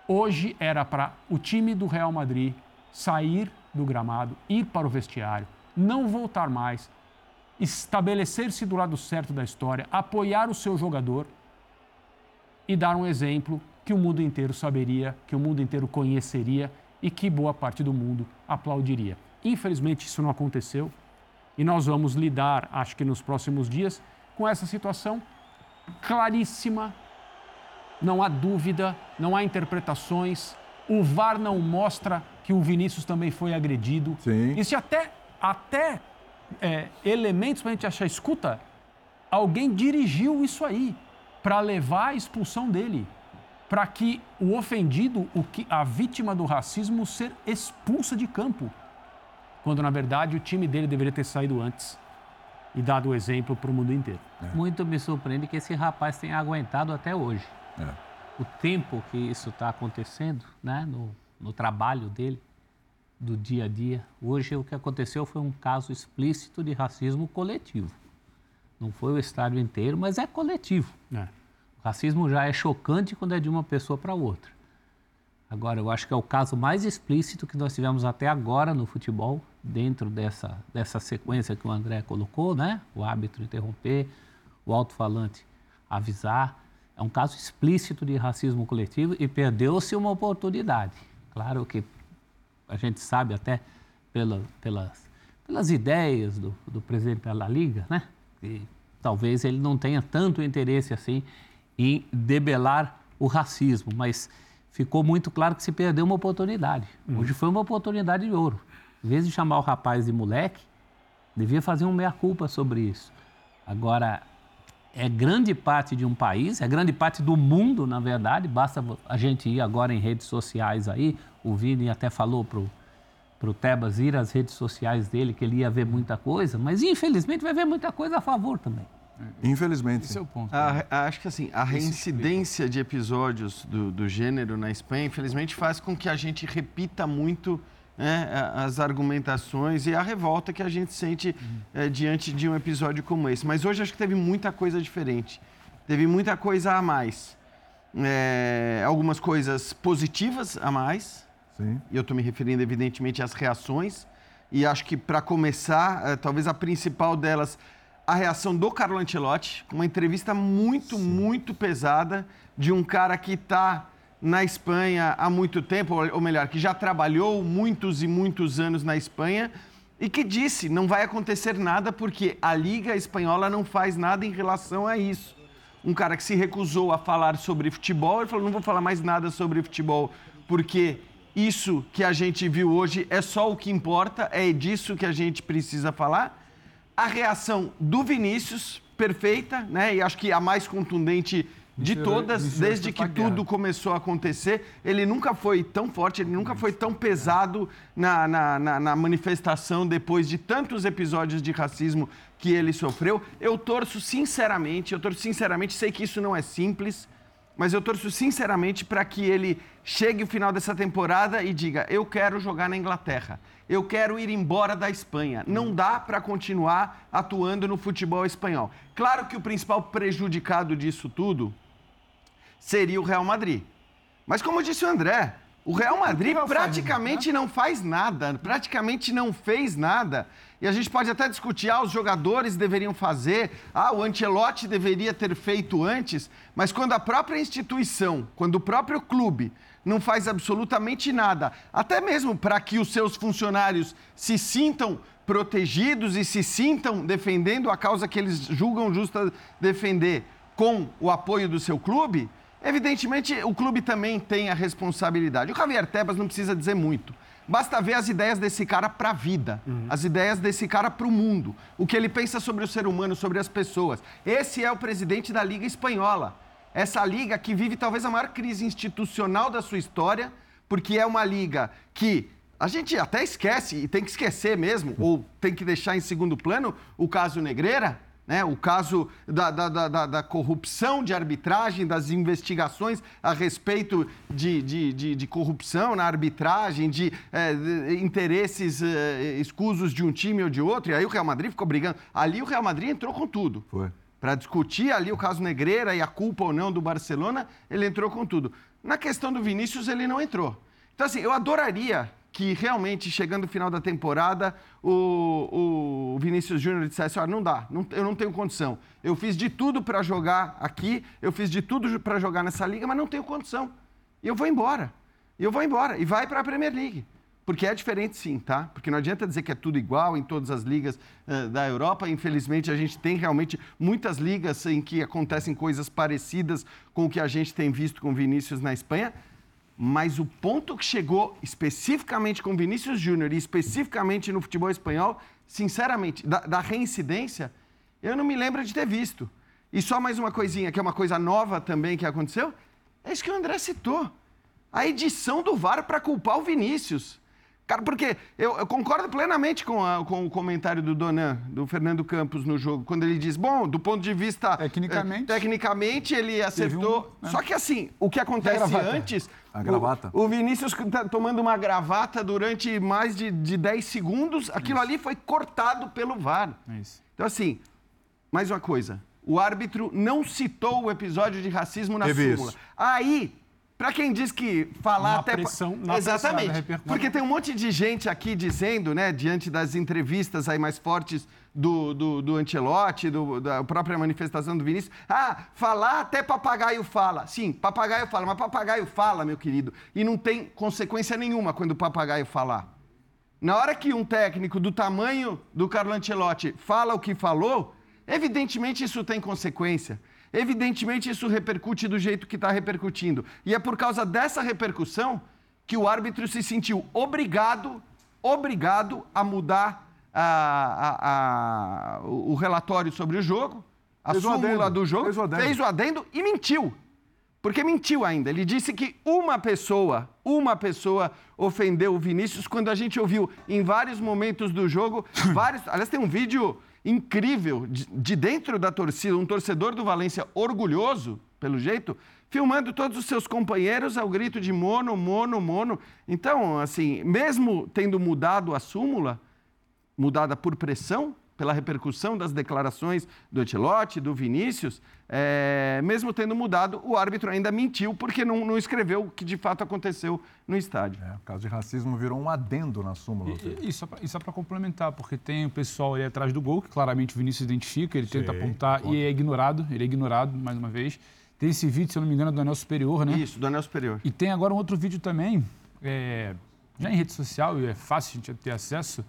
Hoje era para o time do Real Madrid sair do gramado, ir para o vestiário, não voltar mais, estabelecer-se do lado certo da história, apoiar o seu jogador e dar um exemplo que o mundo inteiro saberia, que o mundo inteiro conheceria e que boa parte do mundo aplaudiria. Infelizmente, isso não aconteceu e nós vamos lidar, acho que nos próximos dias, com essa situação claríssima. Não há dúvida, não há interpretações. O VAR não mostra que o Vinícius também foi agredido. Sim. Isso até, até é, elementos para a gente achar, escuta, alguém dirigiu isso aí para levar a expulsão dele, para que o ofendido, o que, a vítima do racismo, ser expulsa de campo, quando na verdade o time dele deveria ter saído antes e dado o exemplo para o mundo inteiro. É. Muito me surpreende que esse rapaz tenha aguentado até hoje. É. O tempo que isso está acontecendo, né, no, no trabalho dele, do dia a dia. Hoje o que aconteceu foi um caso explícito de racismo coletivo. Não foi o estádio inteiro, mas é coletivo. É. O racismo já é chocante quando é de uma pessoa para outra. Agora, eu acho que é o caso mais explícito que nós tivemos até agora no futebol, dentro dessa, dessa sequência que o André colocou, né? O árbitro interromper, o alto-falante avisar. É um caso explícito de racismo coletivo e perdeu-se uma oportunidade. Claro que a gente sabe até pela, pelas, pelas ideias do, do presidente da Liga, né? Que talvez ele não tenha tanto interesse assim em debelar o racismo, mas ficou muito claro que se perdeu uma oportunidade. Uhum. Hoje foi uma oportunidade de ouro. Em vez de chamar o rapaz de moleque, devia fazer um meia-culpa sobre isso. Agora, é grande parte de um país, é grande parte do mundo, na verdade. Basta a gente ir agora em redes sociais aí. O Vini até falou pro para o Tebas ir às redes sociais dele, que ele ia ver muita coisa, mas infelizmente vai ver muita coisa a favor também. Infelizmente. Esse é o ponto. A, acho que assim, a reincidência de episódios do, do gênero na Espanha, infelizmente, faz com que a gente repita muito né, a- as argumentações e a revolta que a gente sente eh, diante de um episódio como esse. Mas hoje acho que teve muita coisa diferente. Teve muita coisa a mais. É, algumas coisas positivas a mais. Sim. E eu estou me referindo, evidentemente, às reações. E acho que, para começar, eh, talvez a principal delas, a reação do Carlo Ancelotti, uma entrevista muito, muito pesada de um cara que está na Espanha há muito tempo, ou ou melhor, que já trabalhou muitos e muitos anos na Espanha e que disse: não vai acontecer nada porque a Liga Espanhola não faz nada em relação a isso um cara que se recusou a falar sobre futebol. Ele falou: não vou falar mais nada sobre futebol, porque isso que a gente viu hoje é só o que importa, é disso que a gente precisa falar. A reação do Vinícius, perfeita, né? E acho que a mais contundente de Mentira, todas, mentira, desde que tudo começou a acontecer. Ele nunca foi tão forte, ele nunca foi tão pesado na, na, na- na manifestação depois de tantos episódios de racismo que ele sofreu. Eu torço sinceramente, eu torço sinceramente, sei que isso não é simples, mas eu torço sinceramente para que ele chegue o final dessa temporada e diga: eu quero jogar na Inglaterra. Eu quero ir embora da Espanha. Não dá para continuar atuando no futebol espanhol. Claro que o principal prejudicado disso tudo seria o Real Madrid. Mas como disse o André, o Real Madrid praticamente não faz nada, praticamente não fez nada. E a gente pode até discutir, ah, os jogadores deveriam fazer, ah, o Ancelotti deveria ter feito antes, mas quando a própria instituição, quando o próprio clube não faz absolutamente nada, até mesmo para que os seus funcionários se sintam protegidos e se sintam defendendo a causa que eles julgam justa defender com o apoio do seu clube, evidentemente o clube também tem a responsabilidade. O Javier Tebas não precisa dizer muito. Basta ver as ideias desse cara para a vida, as ideias desse cara para o mundo, o que ele pensa sobre o ser humano, sobre as pessoas. Esse é o presidente da Liga Espanhola. Essa liga que vive talvez a maior crise institucional da sua história, porque é uma liga que a gente até esquece, e tem que esquecer mesmo, ou tem que deixar em segundo plano, o caso Negreira, né? o caso da, da- da- da- corrupção de arbitragem, das investigações a respeito de, de- de- de corrupção na arbitragem, de, de interesses eh, escusos de um time ou de outro, e aí o Real Madrid ficou brigando. Ali o Real Madrid entrou com tudo Foi. para discutir ali o caso Negreira e a culpa ou não do Barcelona, ele entrou com tudo. Na questão do Vinícius, ele não entrou. Então, assim, eu adoraria que realmente, chegando no final da temporada, o, o Vinícius Júnior dissesse: olha, não dá, não- eu não tenho condição. Eu fiz de tudo para jogar aqui, eu fiz de tudo para jogar nessa liga, mas não tenho condição. E eu vou embora. E eu vou embora. E vai para a Premier League. Porque é diferente sim, tá? Porque não adianta dizer que é tudo igual em todas as ligas eh, da Europa. Infelizmente, a gente tem realmente muitas ligas em que acontecem coisas parecidas com o que a gente tem visto com Vinícius na Espanha. Mas o ponto que chegou especificamente com Vinícius Júnior e especificamente no futebol espanhol, sinceramente, da, da reincidência, eu não me lembro de ter visto. E só mais uma coisinha, que é uma coisa nova também que aconteceu, é isso que o André citou. A edição do VAR para culpar o Vinícius. Cara, porque eu, eu concordo plenamente com, a- com o comentário do Donan, do Fernando Campos no jogo, quando ele diz, bom, do ponto de vista... Tecnicamente. eh, tecnicamente, ele acertou. um, né? Só que assim, o que acontece antes... A gravata. O, o Vinícius tá tomando uma gravata durante mais de, de 10 segundos, aquilo ali foi cortado pelo VAR. É isso. Então, assim, mais uma coisa. O árbitro não citou o episódio de racismo na Teve súmula. isso. Aí, pra quem diz que falar Na até... pressão- na Exatamente. pressão, repercussão. Porque tem um monte de gente aqui dizendo, né, diante das entrevistas aí mais fortes do, do, do Ancelotti, do- da própria manifestação do Vinícius, ah, falar até papagaio fala. Sim, papagaio fala, mas papagaio fala, meu querido, e não tem consequência nenhuma quando o papagaio falar. Na hora que um técnico do tamanho do Carlo Ancelotti fala o que falou, evidentemente isso tem consequência. Evidentemente isso repercute do jeito que está repercutindo. E é por causa dessa repercussão que o árbitro se sentiu obrigado, obrigado a mudar a- a- a- o relatório sobre o jogo, a Fez súmula do jogo, fez o adendo. fez o adendo e mentiu. Porque mentiu ainda. Ele disse que uma pessoa, uma pessoa ofendeu o Vinícius quando a gente ouviu em vários momentos do jogo, vários. Aliás, tem um vídeo incrível de, de dentro da torcida, um torcedor do Valência orgulhoso pelo jeito, filmando todos os seus companheiros ao grito de mono, mono, mono. Então, assim, mesmo tendo mudado a súmula, mudada por pressão, pela repercussão das declarações do Etilote, do Vinícius, é, mesmo tendo mudado, o árbitro ainda mentiu porque não, não, escreveu o que de fato aconteceu no estádio. É, o caso de racismo virou um adendo na súmula. E, e só para complementar, porque tem o pessoal ali atrás do gol, que claramente o Vinícius identifica, ele Sim, tenta apontar e é ignorado, ele é ignorado mais uma vez. Tem esse vídeo, se eu não me engano, do anel superior, né? Isso, do anel superior. E tem agora um outro vídeo também, é, já em rede social, e é fácil a gente ter acesso,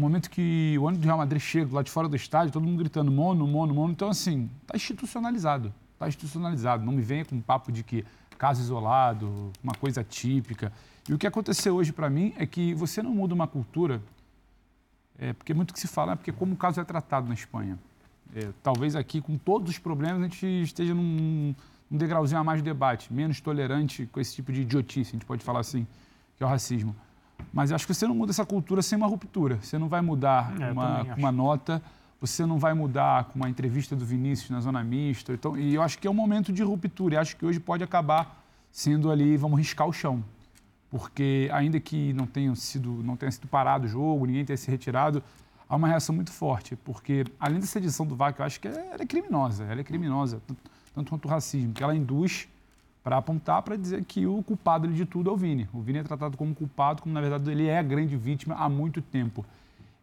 o momento que o ônibus do Real Madrid chega lá de fora do estádio, todo mundo gritando mono, mono, mono. Então, assim, está institucionalizado. Está institucionalizado. Não me venha com papo de que caso isolado, uma coisa típica. E o que aconteceu hoje para mim é que você não muda uma cultura, é, porque muito que se fala, é porque como o caso é tratado na Espanha. É, talvez aqui, com todos os problemas, a gente esteja num, num degrauzinho a mais de debate, menos tolerante com esse tipo de idiotice, a gente pode falar assim, que é o racismo. Mas acho que você não muda essa cultura sem uma ruptura. Você não vai mudar é, uma, com uma nota, você não vai mudar com uma entrevista do Vinícius na zona mista. Então, e eu acho que é um momento de ruptura. E acho que hoje pode acabar sendo ali, vamos riscar o chão. Porque ainda que não tenha sido, não tenha sido parado o jogo, ninguém tenha se retirado, há uma reação muito forte. Porque além dessa edição do VAC, eu acho que ela é criminosa. Ela é criminosa, tanto quanto o racismo, que ela induz para apontar para dizer que o culpado de tudo é o Vini. O Vini é tratado como culpado, como na verdade ele é a grande vítima há muito tempo.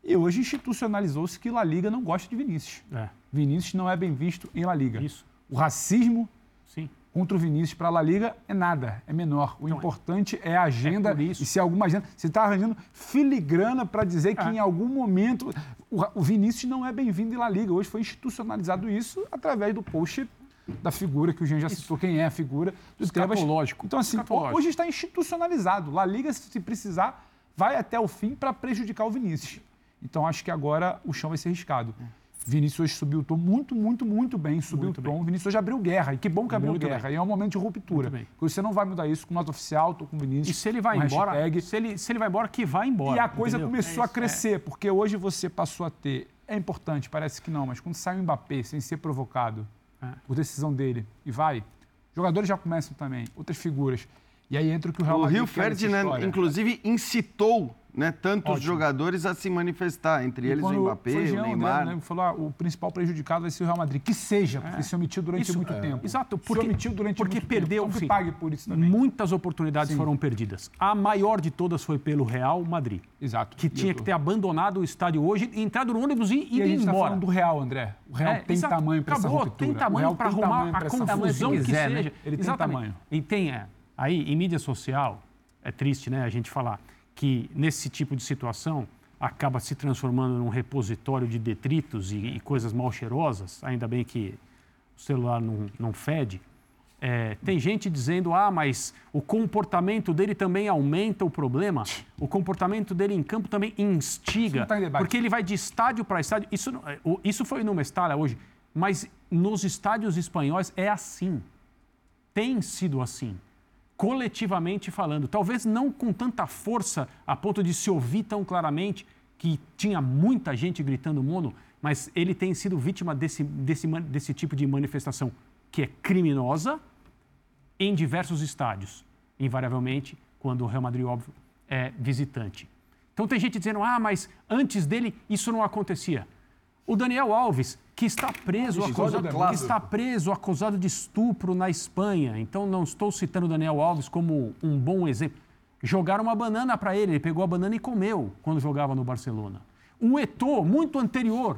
E hoje institucionalizou-se que La Liga não gosta de Vinícius. É. Vinícius não é bem visto em La Liga. Isso. O racismo Sim. contra o Vinícius para a La Liga é nada, é menor. O então, importante é a agenda é e se alguma agenda. Você está arranjando filigrana para dizer que é. em algum momento o, o Vinícius não é bem-vindo em La Liga. Hoje foi institucionalizado isso através do post da figura que o Jean já citou, Isso. quem é a figura do Escatológico. Então, assim, hoje está institucionalizado. La Liga, se precisar, vai até o fim para prejudicar o Vinícius. Então, acho que agora o chão vai ser riscado. Vinícius hoje subiu o tom muito, muito, muito bem. Subiu muito o tom. Bem. Vinícius hoje abriu guerra. E que bom que abriu muito guerra. Bem. E é um momento de ruptura. Porque você não vai mudar isso com nota oficial, estou com o Vinícius. E se ele vai embora, se ele, se ele vai embora, que vai embora. E a coisa entendeu? começou é a crescer, é. porque hoje você passou a ter. É importante, parece que não, mas quando sai o Mbappé sem ser provocado, é. por decisão dele, e vai. Jogadores já começam também, outras figuras. E aí entra o que o Real Madrid O Rio Ferdinand, inclusive, incitou né, tantos Ótimo. jogadores a se manifestar, entre e eles o Mbappé, o Jean, Neymar. Né, falou, ah, o principal prejudicado vai ser o Real Madrid. Que seja, porque é. se omitiu durante isso, muito é. tempo. Exato, porque, se omitiu durante porque muito perdeu, tempo. Pague por isso também. Muitas oportunidades sim. foram perdidas. A maior de todas foi pelo Real Madrid. Exato. Que tinha tô... que ter abandonado o estádio hoje, entrado no ônibus e, e ido a gente tá embora. Tá falando do Real, André. O Real é, tem exato. tamanho para essa ruptura. tem tamanho para arrumar a confusão que, seja. Né? Ele tem tamanho. E tem, é, aí, em mídia social, é triste, né, a gente falar que nesse tipo de situação acaba se transformando num repositório de detritos e, e coisas mal cheirosas, ainda bem que o celular não, não fede. É, tem gente dizendo, ah, mas o comportamento dele também aumenta o problema. O comportamento dele em campo também instiga. Tá porque ele vai de estádio para estádio. Isso, é, isso foi numa estádia hoje, mas nos estádios espanhóis é assim. Tem sido assim coletivamente falando. Talvez não com tanta força a ponto de se ouvir tão claramente que tinha muita gente gritando mono, mas ele tem sido vítima desse, desse, desse tipo de manifestação que é criminosa em diversos estádios, invariavelmente quando o Real Madrid, óbvio, é visitante. Então tem gente dizendo, ah, mas antes dele isso não acontecia. O Daniel Alves, que está preso, acusado, que está preso acusado de estupro na Espanha. Então não estou citando Daniel Alves como um bom exemplo. Jogaram uma banana para ele, ele pegou a banana e comeu quando jogava no Barcelona. O Eto'o, muito anterior,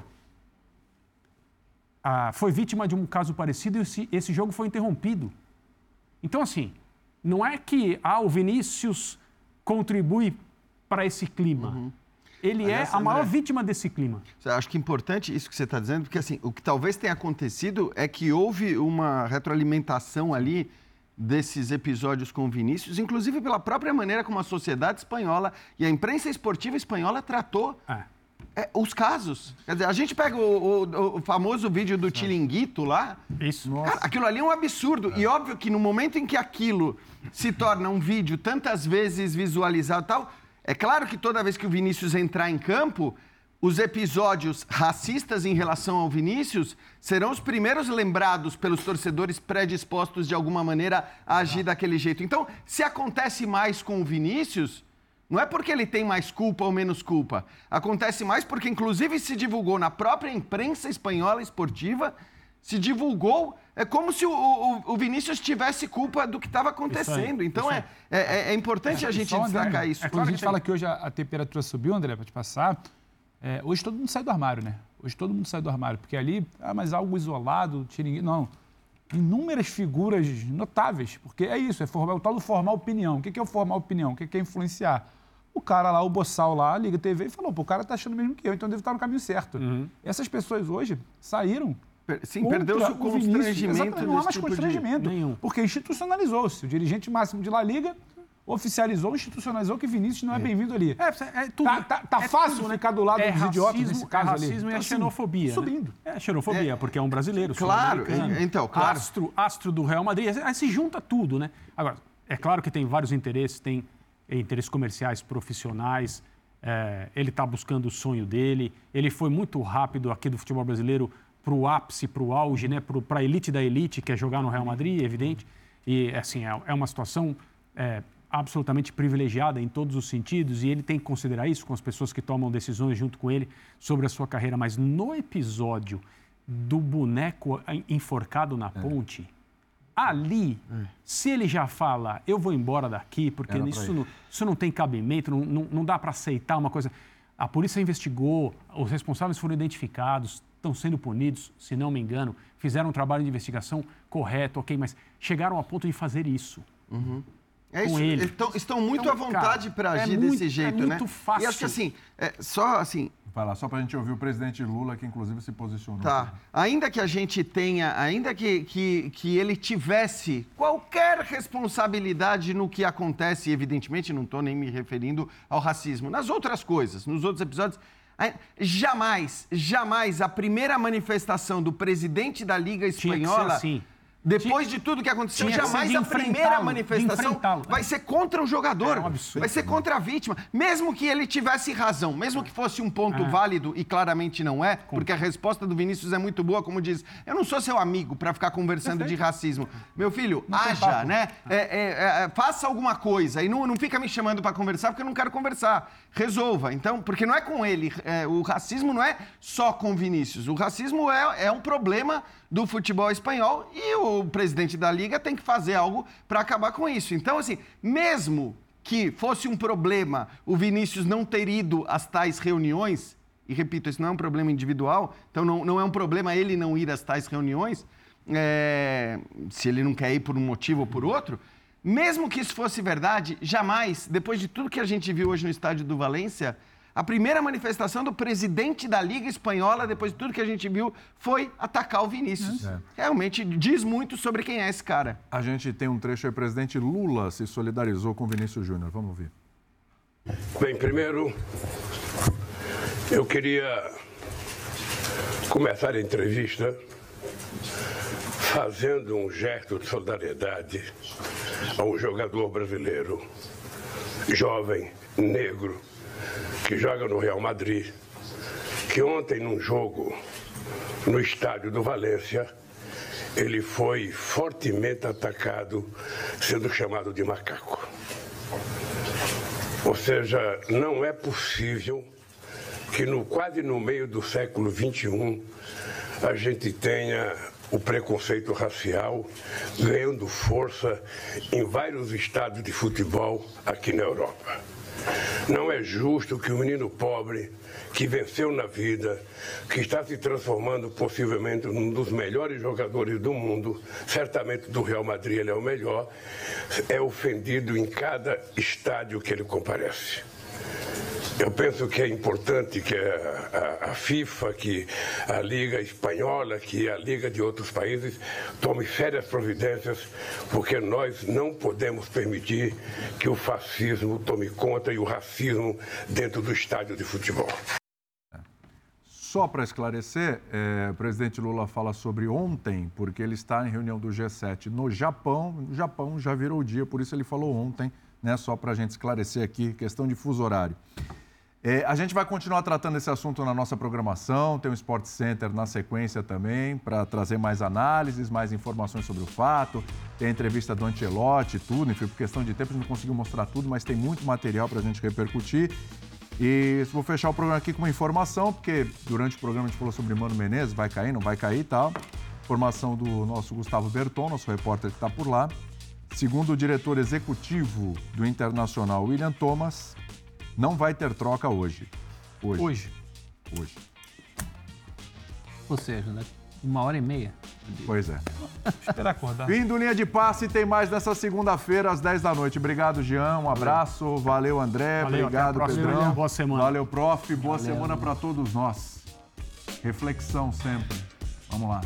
ah, foi vítima de um caso parecido e esse, esse jogo foi interrompido. Então, assim, não é que ah, o Vinícius contribui para esse clima. Uhum ele Aliás, é a maior André, vítima desse clima. Acho que é importante isso que você está dizendo, porque assim, o que talvez tenha acontecido é que houve uma retroalimentação ali desses episódios com o Vinícius, inclusive pela própria maneira como a sociedade espanhola e a imprensa esportiva espanhola tratou é. É, os casos. Quer dizer, a gente pega o, o, o famoso vídeo do Tilinguito lá. Isso. Cara, aquilo ali é um absurdo. É. E óbvio que no momento em que aquilo se torna um vídeo tantas vezes visualizado e tal, é claro que toda vez que o Vinícius entrar em campo, os episódios racistas em relação ao Vinícius serão os primeiros lembrados pelos torcedores predispostos de alguma maneira a agir daquele jeito. Então, se acontece mais com o Vinícius, não é porque ele tem mais culpa ou menos culpa. Acontece mais porque, inclusive, se divulgou na própria imprensa espanhola esportiva, se divulgou é como se o, o, o Vinícius tivesse culpa do que estava acontecendo. então isso é, é, é importante a gente Só, André, destacar isso. Quando a gente fala que hoje a, a temperatura subiu, André, para te passar, é, hoje todo mundo sai do armário, né? Hoje todo mundo sai do armário, porque ali, ah, mas algo isolado, tinha ninguém. Não. Inúmeras figuras notáveis, porque é isso, é, formar, o tal do formar opinião. O que é o formar opinião? O que é influenciar? O cara lá, o Boçal lá, liga a TV e falou, pô, o cara tá achando o mesmo que eu, então deve estar no caminho certo. Essas pessoas hoje saíram Sim, perdeu-se o constrangimento Não há mais tipo constrangimento. Nenhum. Porque institucionalizou-se. O dirigente máximo de La Liga oficializou, institucionalizou que Vinícius não é, bem-vindo ali. É, é tudo, Tá- tá- tá é fácil tudo, ficar do lado é dos idiotas racismo, nesse caso é ali. racismo e Então, é assim, xenofobia. né? subindo. É xenofobia, porque é um brasileiro. Claro, então, claro. Astro, astro do Real Madrid. Aí se junta tudo, né? Agora, é claro que tem vários interesses, tem interesses comerciais, profissionais. é, ele está buscando o sonho dele. Ele foi muito rápido aqui do futebol brasileiro para o ápice, para o auge, né? Para a elite da elite, que é jogar no Real Madrid, evidente. E, assim, é, é uma situação é, absolutamente privilegiada em todos os sentidos e ele tem que considerar isso com as pessoas que tomam decisões junto com ele sobre a sua carreira. Mas no episódio do boneco enforcado na ponte, ali, se ele já fala, eu vou embora daqui, porque isso não, isso não tem cabimento, não, não, não dá para aceitar uma coisa. A polícia investigou, os responsáveis foram identificados, estão sendo punidos, se não me engano, fizeram um trabalho de investigação correto, ok, mas chegaram a ponto de fazer isso. É com isso, ele. eles tão- estão muito Então, à vontade para é agir muito- desse é jeito, né? muito fácil. E acho que assim, é, só assim, Vai lá, só para a gente ouvir o presidente Lula, que inclusive se posicionou. Tá. Ainda que a gente tenha, ainda que, que, que ele tivesse qualquer responsabilidade no que acontece, evidentemente não estou nem me referindo ao racismo, nas outras coisas, nos outros episódios, jamais, jamais a primeira manifestação do presidente da Liga Tinha que ser Espanhola. assim. Depois de tudo que aconteceu, Tinha jamais de a primeira de manifestação enfrentá-lo. vai ser contra o jogador, É um absurdo, vai ser contra a vítima, mesmo que ele tivesse razão, mesmo que fosse um ponto É. válido e claramente não é, porque a resposta do Vinícius é muito boa, como diz, eu não sou seu amigo para ficar conversando de racismo. Meu filho, haja, né? É, é, é, faça alguma coisa e não, não fica me chamando para conversar porque eu não quero conversar. Resolva. Então, porque não é com ele. é, o racismo não é só com Vinícius. O racismo é, é um problema do futebol espanhol e o presidente da liga tem que fazer algo para acabar com isso. Então, assim, mesmo que fosse um problema o Vinícius não ter ido às tais reuniões, e repito, isso não é um problema individual, então não, não é um problema ele não ir às tais reuniões, é, se ele não quer ir por um motivo ou por outro, mesmo que isso fosse verdade, jamais, depois de tudo que a gente viu hoje no estádio do Valência, a primeira manifestação do presidente da Liga Espanhola, depois de tudo que a gente viu, foi atacar o Vinícius. Realmente diz muito sobre quem é esse cara. A gente tem um trecho aí, presidente Lula se solidarizou com o Vinícius Júnior. Vamos ouvir. Bem, primeiro, eu queria começar a entrevista fazendo um gesto de solidariedade a um jogador brasileiro, jovem, negro, que joga no Real Madrid, que ontem, num jogo no estádio do Valência, ele foi fortemente atacado, sendo chamado de macaco. Ou seja, não é possível que no, quase no meio do século XXI a gente tenha o preconceito racial ganhando força em vários estádios de futebol aqui na Europa. Não é justo que o menino pobre que venceu na vida, que está se transformando possivelmente num dos melhores jogadores do mundo, certamente do Real Madrid ele é o melhor, é ofendido em cada estádio que ele comparece. Eu penso que é importante que a, a- FIFA, que a Liga Espanhola, que a Liga de outros países tome sérias providências, porque nós não podemos permitir que o fascismo tome conta e o racismo dentro do estádio de futebol. Só para esclarecer, é, o presidente Lula fala sobre ontem, porque ele está em reunião do G7 no Japão. O Japão já virou dia, por isso ele falou ontem, né? Só para a gente esclarecer aqui, questão de fuso horário. É, a gente vai continuar tratando esse assunto na nossa programação. Tem o Sport Center na sequência também, para trazer mais análises, mais informações sobre o fato. Tem a entrevista do Ancelotti tudo. Enfim, por questão de tempo, a gente não conseguiu mostrar tudo, mas tem muito material para a gente repercutir. E vou fechar o programa aqui com uma informação, porque durante o programa a gente falou sobre Mano Menezes, vai cair, não vai cair e tal. Informação do nosso Gustavo Berton, nosso repórter que está por lá. Segundo o diretor executivo do Internacional, William Thomas, não vai ter troca hoje. Hoje. Hoje. Hoje. Ou seja, né? uma hora e meia. Pois é. Esperar acordar. Fim do Linha de Passe tem mais nessa segunda-feira, às 10 da noite. Obrigado, Jean. Um abraço. Valeu, André. Valeu, Obrigado. Pedrão. Boa semana. Valeu, prof. Boa semana para todos nós. Reflexão sempre. Vamos lá.